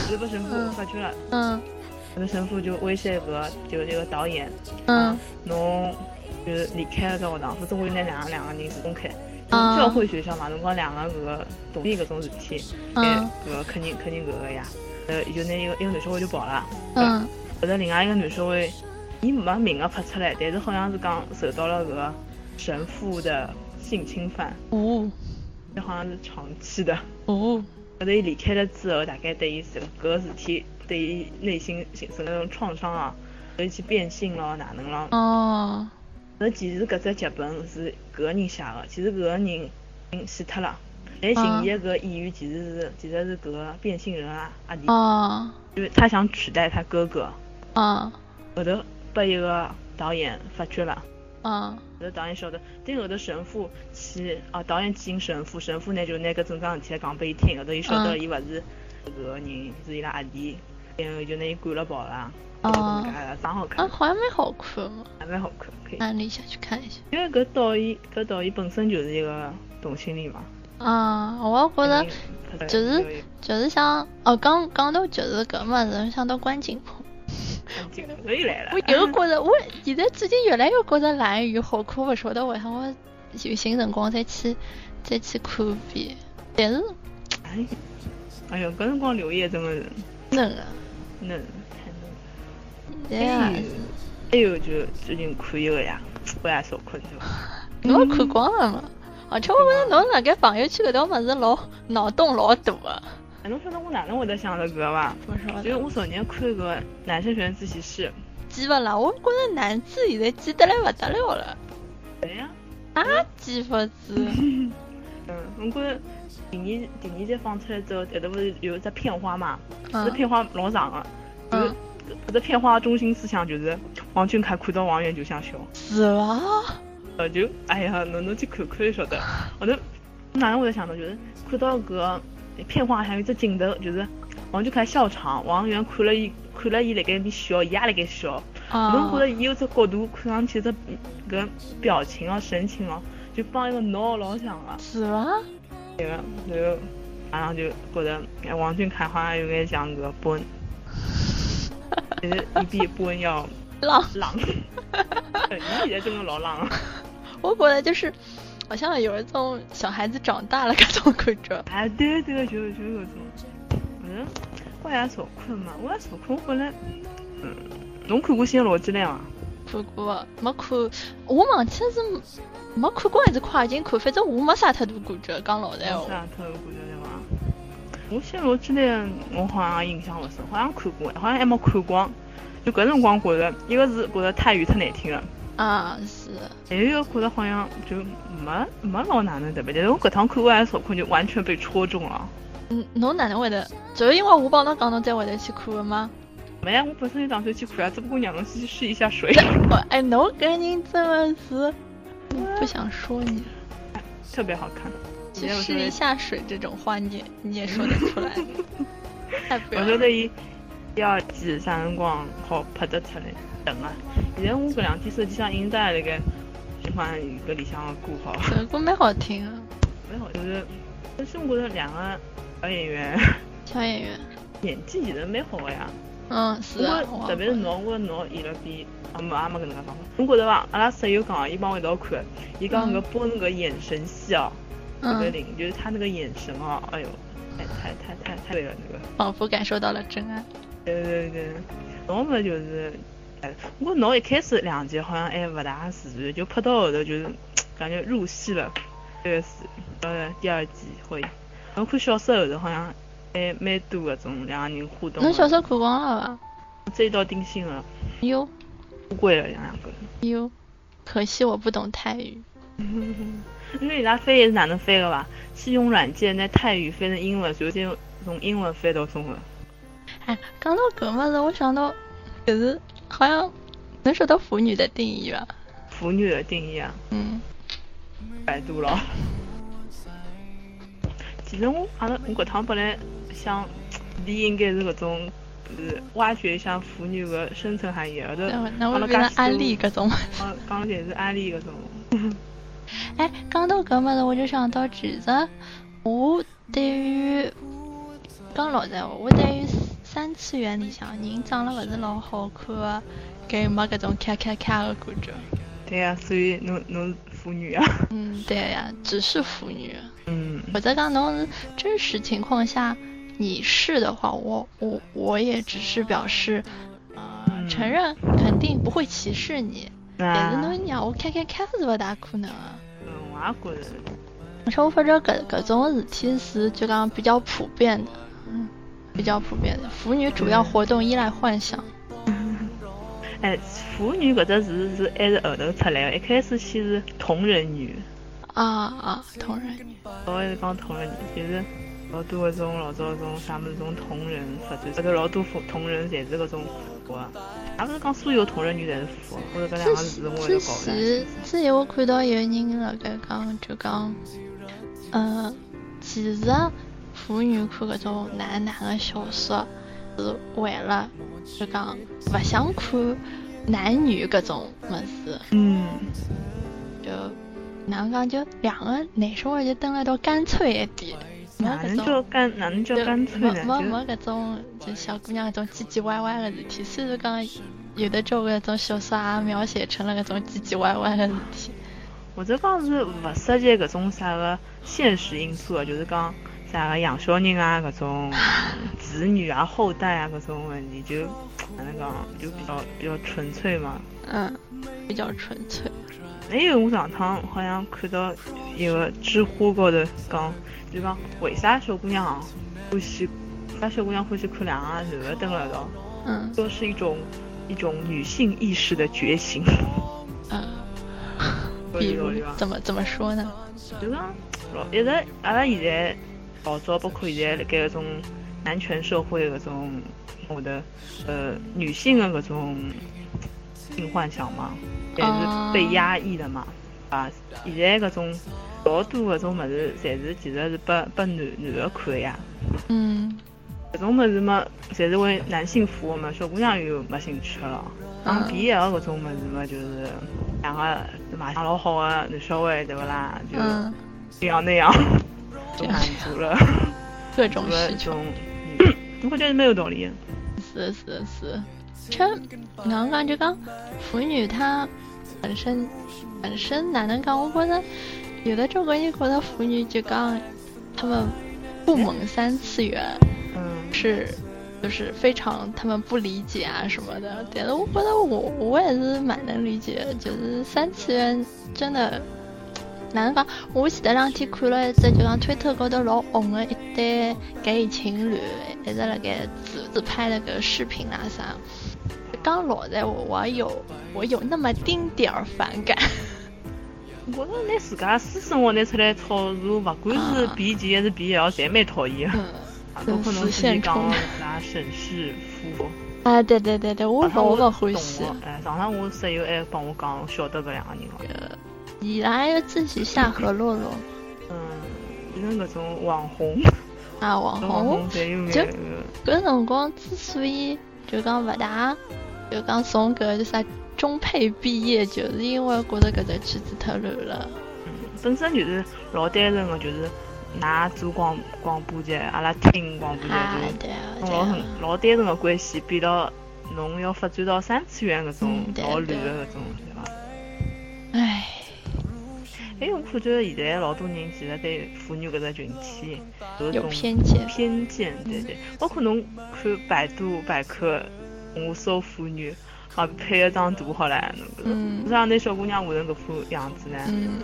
就被神父发觉了。嗯。那个神父就威胁个就这个导演。嗯。侬就是离开了这学堂，否则我就拿两个两个人分开。嗯。教会学校嘛，侬讲两个搿个同意搿种事体，嗯。搿个肯定肯定搿个呀。呃，就拿一个一个男小孩就跑了。嗯。后头另外一个男小孩，伊没名个拍出来，但是好像是讲受到了搿个神父的性侵犯。哦。这好像是长期的哦。后头伊离开了之后，大概对伊这个事体，对伊内心形成那种创伤啊，所以去变性咯，哪能咯？哦。那其实搿只剧本是搿个人写的，其实搿个人已经死脱了。来寻伊的搿个演员其实是其实是搿个变性人啊阿弟。哦。因为他想取代他哥哥。啊。后头被一个导演发觉了。嗯，后头导演晓得，等后头神父去，啊，导演见神父，神父呢就拿搿整桩事体来讲拨伊听，后头伊晓得伊勿是搿个人，是伊拉阿弟，然后就拿伊赶了跑了。哦，蛮好看。啊，好像蛮好看还蛮好看，可以。安利下去看一下。因为搿导演，搿导演本身就是一个同性恋嘛。啊，我觉着就是就是像，哦，讲讲到就是搿么子，想到关锦鹏。可以来了。我又觉着，我现在最近越来越觉着蓝雨好看，勿晓得为啥我有新辰光再去再去看一遍。但是，哎，哎呦，搿辰光刘烨真的是嫩啊，嫩，太嫩了。对啊。还有就最近看一个呀，我也少看是吧？侬看光了嘛？而且我觉着侬辣盖朋友圈搿条物事老脑洞老大个。哎，侬晓得我哪能会得想着搿个伐？就是我昨日看个男生选自习室。记勿啦？我觉着男子现在记得来勿得了了。对呀。啊，记勿住。嗯，我觉着第二第二集放出来之后，后头勿是有一只片花嘛？这片花老长个。嗯。搿只片花中心思想就是王俊凯看到王源就想笑。是伐？呃，就哎呀，侬侬去看看就晓 得。后头哪能会得想到，就是看到搿片花还有一只镜头，就是王俊凯笑场，王源看了伊。看了伊辣盖面笑，伊也辣盖笑。侬觉着伊有只角度，看上去只搿表情哦、神情哦，就帮一个脑老像个。是伐？对个，然后马上就觉着王俊凯好像有眼像个波恩，其实你比波恩要浪 浪。你现在真的老浪。我觉得就是，好像有一种小孩子长大了搿种感觉。哎，对对，就是就是搿种，嗯。我也少看嘛，我也少看。我本来，嗯，侬看过《新罗质量》啊？看过，没看。我忘记是没看过还是快进看，反正我没啥太多感觉。讲老实话。啥太多感觉对伐？我《新罗质量》我好像印象勿深，好像看过，好像还没看光。就搿辰光觉着，一个是觉着太远太难听了。啊，是。还有一个好像就没没老哪能特别，但是我搿趟看我也少看，就完全被戳中了。嗯，侬哪能会得？就是因为我帮侬讲，侬才会得去看的吗？没呀，我本身就打算去看啊，只不过让侬去试一下水。哎，侬搿人真的是，不想说你，特别好看。去试一下水这种话，你你也说得出来？我觉得伊第二季啥辰光好拍得出来？等啊！现在我搿两天手机上一直在那个喜欢搿里向的歌好。这歌蛮好听啊。蛮好，就是，但是我觉得两个。小演员，小演员，演技其实蛮好的呀。嗯，是啊。特别是侬，我侬演了比啊没也没搿能介讲法。侬觉得伐？阿拉室友讲，伊帮我一道看，伊讲搿播那个眼神戏哦，特别灵，就是他那个眼神哦，哎呦，太太太太太对了那个。仿佛感受到了真爱。对对对，侬么就是，哎，我侬一开始两集好像还勿大自然，就拍到后头就是感觉入戏了，这个是呃第二季会。我看小说后头好像还蛮多搿种两个人互动。侬小说看光了伐？追到定心了。有。不贵了两两个。有。可惜我不懂泰语。因为伊拉翻译是哪能翻的伐？是用软件拿泰语翻成英文，然后再从英文翻到中文。哎，讲到搿么事，我想到就是好像能说到腐女的定义吧？腐女的定义啊？嗯。百度了。其实我阿拉我搿趟本来想，你应该是搿种，是挖掘一下腐女的深层含义，后头阿拉讲安利搿种，讲讲侪是安利搿种。哎，讲到搿么子，我就想到，其实我对于讲老实话，我对于三次元里向人长得勿是老好看的，搿没搿种咔咔咔的感觉。对呀，所以侬侬是。腐女啊，嗯，对呀，只是腐女。嗯，我在讲侬真实情况下，你是的话，我我我也只是表示，呃，承认肯定不会歧视你。但是侬让我看看看是勿大可能啊。嗯，我也觉得。而且我发觉搿搿种事体是就讲比较普遍的，嗯，比较普遍的。腐女主要活动依赖幻想。哎，腐女搿只词是还是后头出来的，一开始先是同人女。啊啊，同人女。我还是讲同人女，就是老多搿种老早搿种啥物事种同人发展，后头老多同人侪是搿种腐啊。也勿是讲所有同人女侪是腐，或者搿两个字我也搞不清。之之前我看到有人辣盖讲，就讲，嗯，其实腐女看搿种男男的小说。是为了就讲勿想看男女搿种么事，嗯，就哪能讲就两个男生话就蹲了到干脆一点，哪能叫干哪能叫干脆呢？没没搿种就小姑娘搿种唧唧歪歪的事体，虽然讲有的交关种小说也描写成了搿种唧唧歪歪的事体，或者讲是勿涉及搿种啥个现实因素的，就是讲。啥个养小人啊，搿种子女啊、后代啊，搿种问题就哪能讲，就比较比较纯粹嘛。嗯，比较纯粹。还有我上趟好像看到一个知乎高头讲，就讲为啥小姑娘欢喜，啥小姑娘欢喜看两个男的蹲辣一道？嗯，都是一种一种女性意识的觉醒。嗯，比如怎么怎么说呢？就讲老一直阿拉现在老早包括现在辣盖搿种男权社会搿种我的呃女性的搿种性幻想嘛，也是被压抑的嘛。啊，现在搿种老多搿种物事，侪是其实是拨拨男男的看的呀。嗯。搿种物事嘛，侪是为男性服务嘛，小姑娘又没兴趣了。像 BL 搿种物事嘛，就是两个卖相老好的男小孩，对勿啦？就这样那样，都满足了各种需求。我觉得没有道理。是是是，这刚讲就讲腐女她本身本身哪能讲？我觉得有的中国人觉得腐女就讲他们不萌三次元。是，就是非常他们不理解啊什么的，但是我觉得我我也是蛮能理解，就是三次元真的，哪能讲？我前头两天看了一只就讲推特高头老红的一对 gay 情侣，一直辣盖自自拍那个视频啊啥，刚老在我我有我有那么丁点儿反感。我觉着拿自家私生活拿出来炒作，不管是 B 级还是 BL，侪蛮讨厌。粉丝现充，拿沈氏夫。啊，对对对对，我老不欢喜。哎，上趟我室友还帮我讲，晓得搿两个人了。伊拉要自己下河洛洛。嗯，变成搿种网红。啊，网红。就搿辰光之所以就讲勿大，就讲从搿就啥中配毕业，就是因为觉得搿只圈子太乱了。嗯，本身就是老单纯个，就是。拿做广广播节，阿拉听广播节就老很老单纯个关系，变到侬要发展到三次元搿种老乱的搿种，对伐？唉，哎，我感觉现在老多人其实对妇女搿只群体有偏见，偏见，对对，包括侬看百度百科，我搜妇女。好配一张图好了，侬觉得？那小姑娘画成搿副样子呢？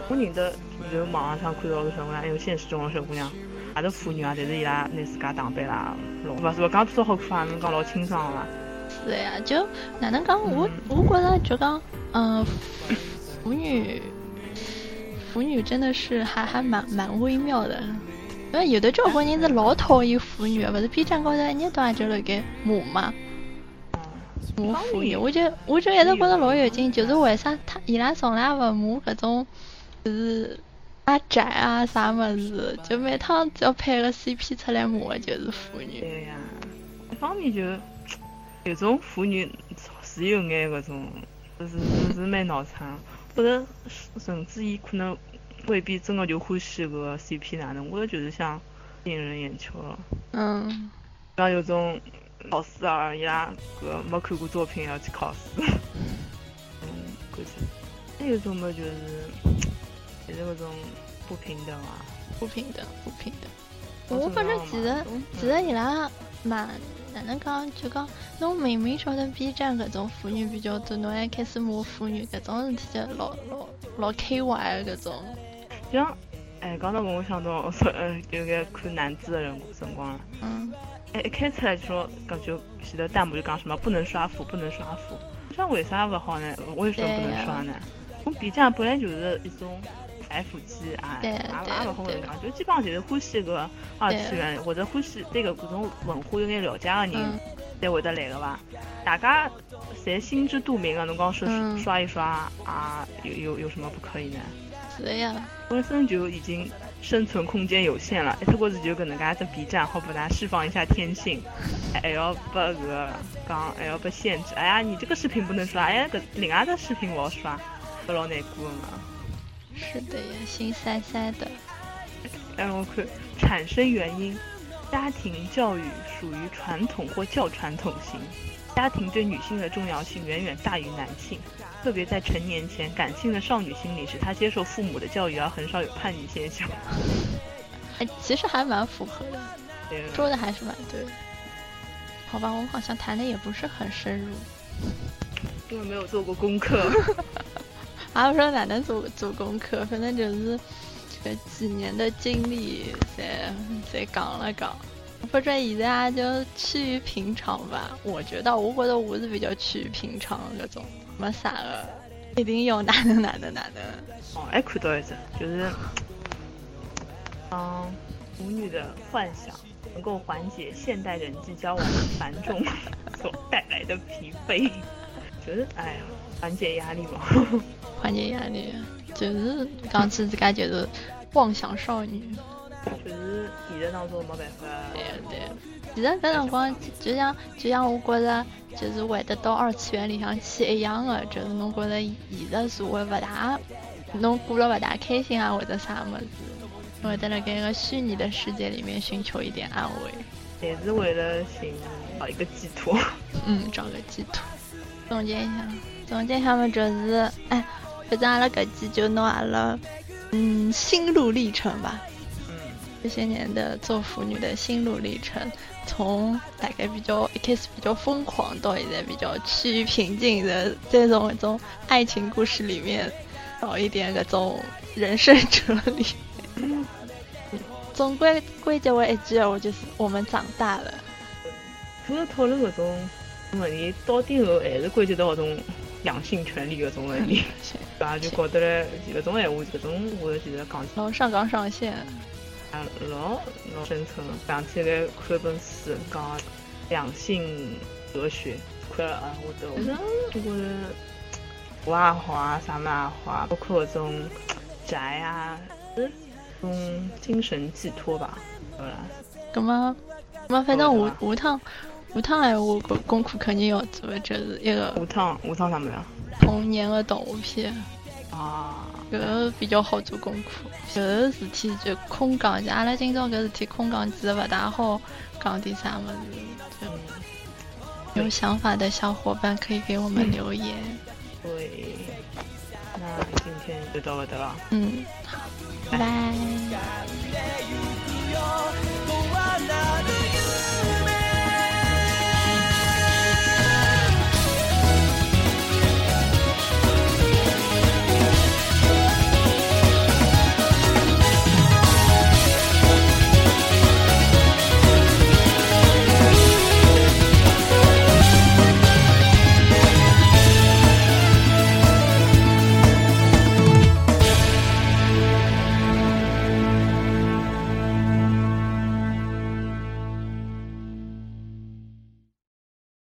我认得，就网上上看到个小姑娘，还有现实中的小姑娘，也是妇女啊，但是伊拉拿自家打扮啦，老勿是勿讲多少好看啊，侬讲老清爽了。是呀，就哪能讲？我我觉得就讲，嗯，妇女，腐女真的是还还蛮蛮微妙的。因为有的交关人是老讨厌腐女，勿是 B 站高头一日到晚就辣盖骂嘛。骂腐女，我就我就一直觉得老有劲，就是为啥他伊拉从来勿骂搿种，就是阿宅啊啥么子，就每趟只要配个 CP 出来骂就是腐女。对呀，一方面就有种腐女是有眼搿种，就是是蛮脑残，或者甚至伊可能未必真的就欢喜搿个 CP 哪能，我就是想吸引人眼球了。嗯。然后有种。考试啊，伊拉个没看过作品要去考试。嗯，估计还有种么就是，也是那种不平等啊，不平等，不平等。我反正其实其实伊拉蛮哪能讲，就讲侬明明晓得 B 站搿种腐女比较多，侬还开始骂腐女，搿种事体就老老老 K Y 搿种。像哎，刚才我想到我说，嗯，有个看男子的人辰光了。嗯。哎，一开出来就说，感觉写的弹幕就讲什么不能刷腐，不能刷腐。像为啥勿好呢？为什么不能刷呢？我 B 站本来就是一种 F 级啊，也也不好讲，就基本上就是欢喜个二次元或者欢喜对个各种文化有点了解的人才会得来个吧。大家侪心知肚明的，侬讲说刷一刷啊，有有有什么不可以呢？是呀，本身就已经。生存空间有限了，一透过子就搿能介只 B 站，好把它释放一下天性，还要把个讲，还要被限制。哎呀，你这个视频不能刷，哎呀，搿另外的视频我要刷，不老难过嘛。是的呀，心塞塞的。哎，我看产生原因，家庭教育属于传统或较传统型，家庭对女性的重要性远远大于男性。特别在成年前，感性的少女心理使她接受父母的教育，而很少有叛逆现象。哎，其实还蛮符合的，说的还是蛮对。好吧，我们好像谈的也不是很深入，因为没有做过功课。还不说哪能做做功课，反正就是这几年的经历，再再讲了讲。反正现在就趋于平常吧。我觉得，我觉得我是比较趋于平常那种，没啥的，一定要哪能哪能哪能。哦，还看到一只，就是，嗯，母女的幻想能够缓解现代人际交往的繁重所带来的疲惫，觉得，哎呀，缓解压力嘛。缓解压力，就是刚自己感觉是妄想少女。就是现实当中没办法。对对，其实搿辰光就像就像我觉着，就是会得到二次元里向去一样的，就是侬觉着现实社会勿大，侬过了勿大开心啊或者啥么子，会得辣盖个虚拟的世界里面寻求一点安慰。也是为了寻找一个寄托。嗯，找个寄托。总结一下，总结一下嘛，就是，哎，反正阿拉搿期就拿阿拉，嗯，心路历程吧。这些年的做腐女的心路历程，从大概比较一开始比较疯狂，到现在比较趋于平静的这种一种爱情故事里面，找一点搿种人生哲理。总归归结为一句，我就是我们长大了。除了讨论这种问题，到底后还是归结到这种两性权利这种问题，吧？就觉得嘞，这种闲话，搿种我其实讲，老上纲上线。啊，老老深层，想起来看一本书，讲两性哲学，看了啊，我都，我觉得我也好啊，啥么也好啊，包括这种宅啊，嗯，种精神寄托吧，对吧？咁么，咁么，反正下下趟，下趟哎，我个功课肯定要做，就是一个下趟，下趟啥么呀？童年的动画片。啊。搿个比较好做功课，搿个事体就空讲，就阿拉今朝搿事体空讲，其实勿大好讲点啥物事。有想法的小伙伴可以给我们留言。对，那今天就到这了。嗯，好，拜拜。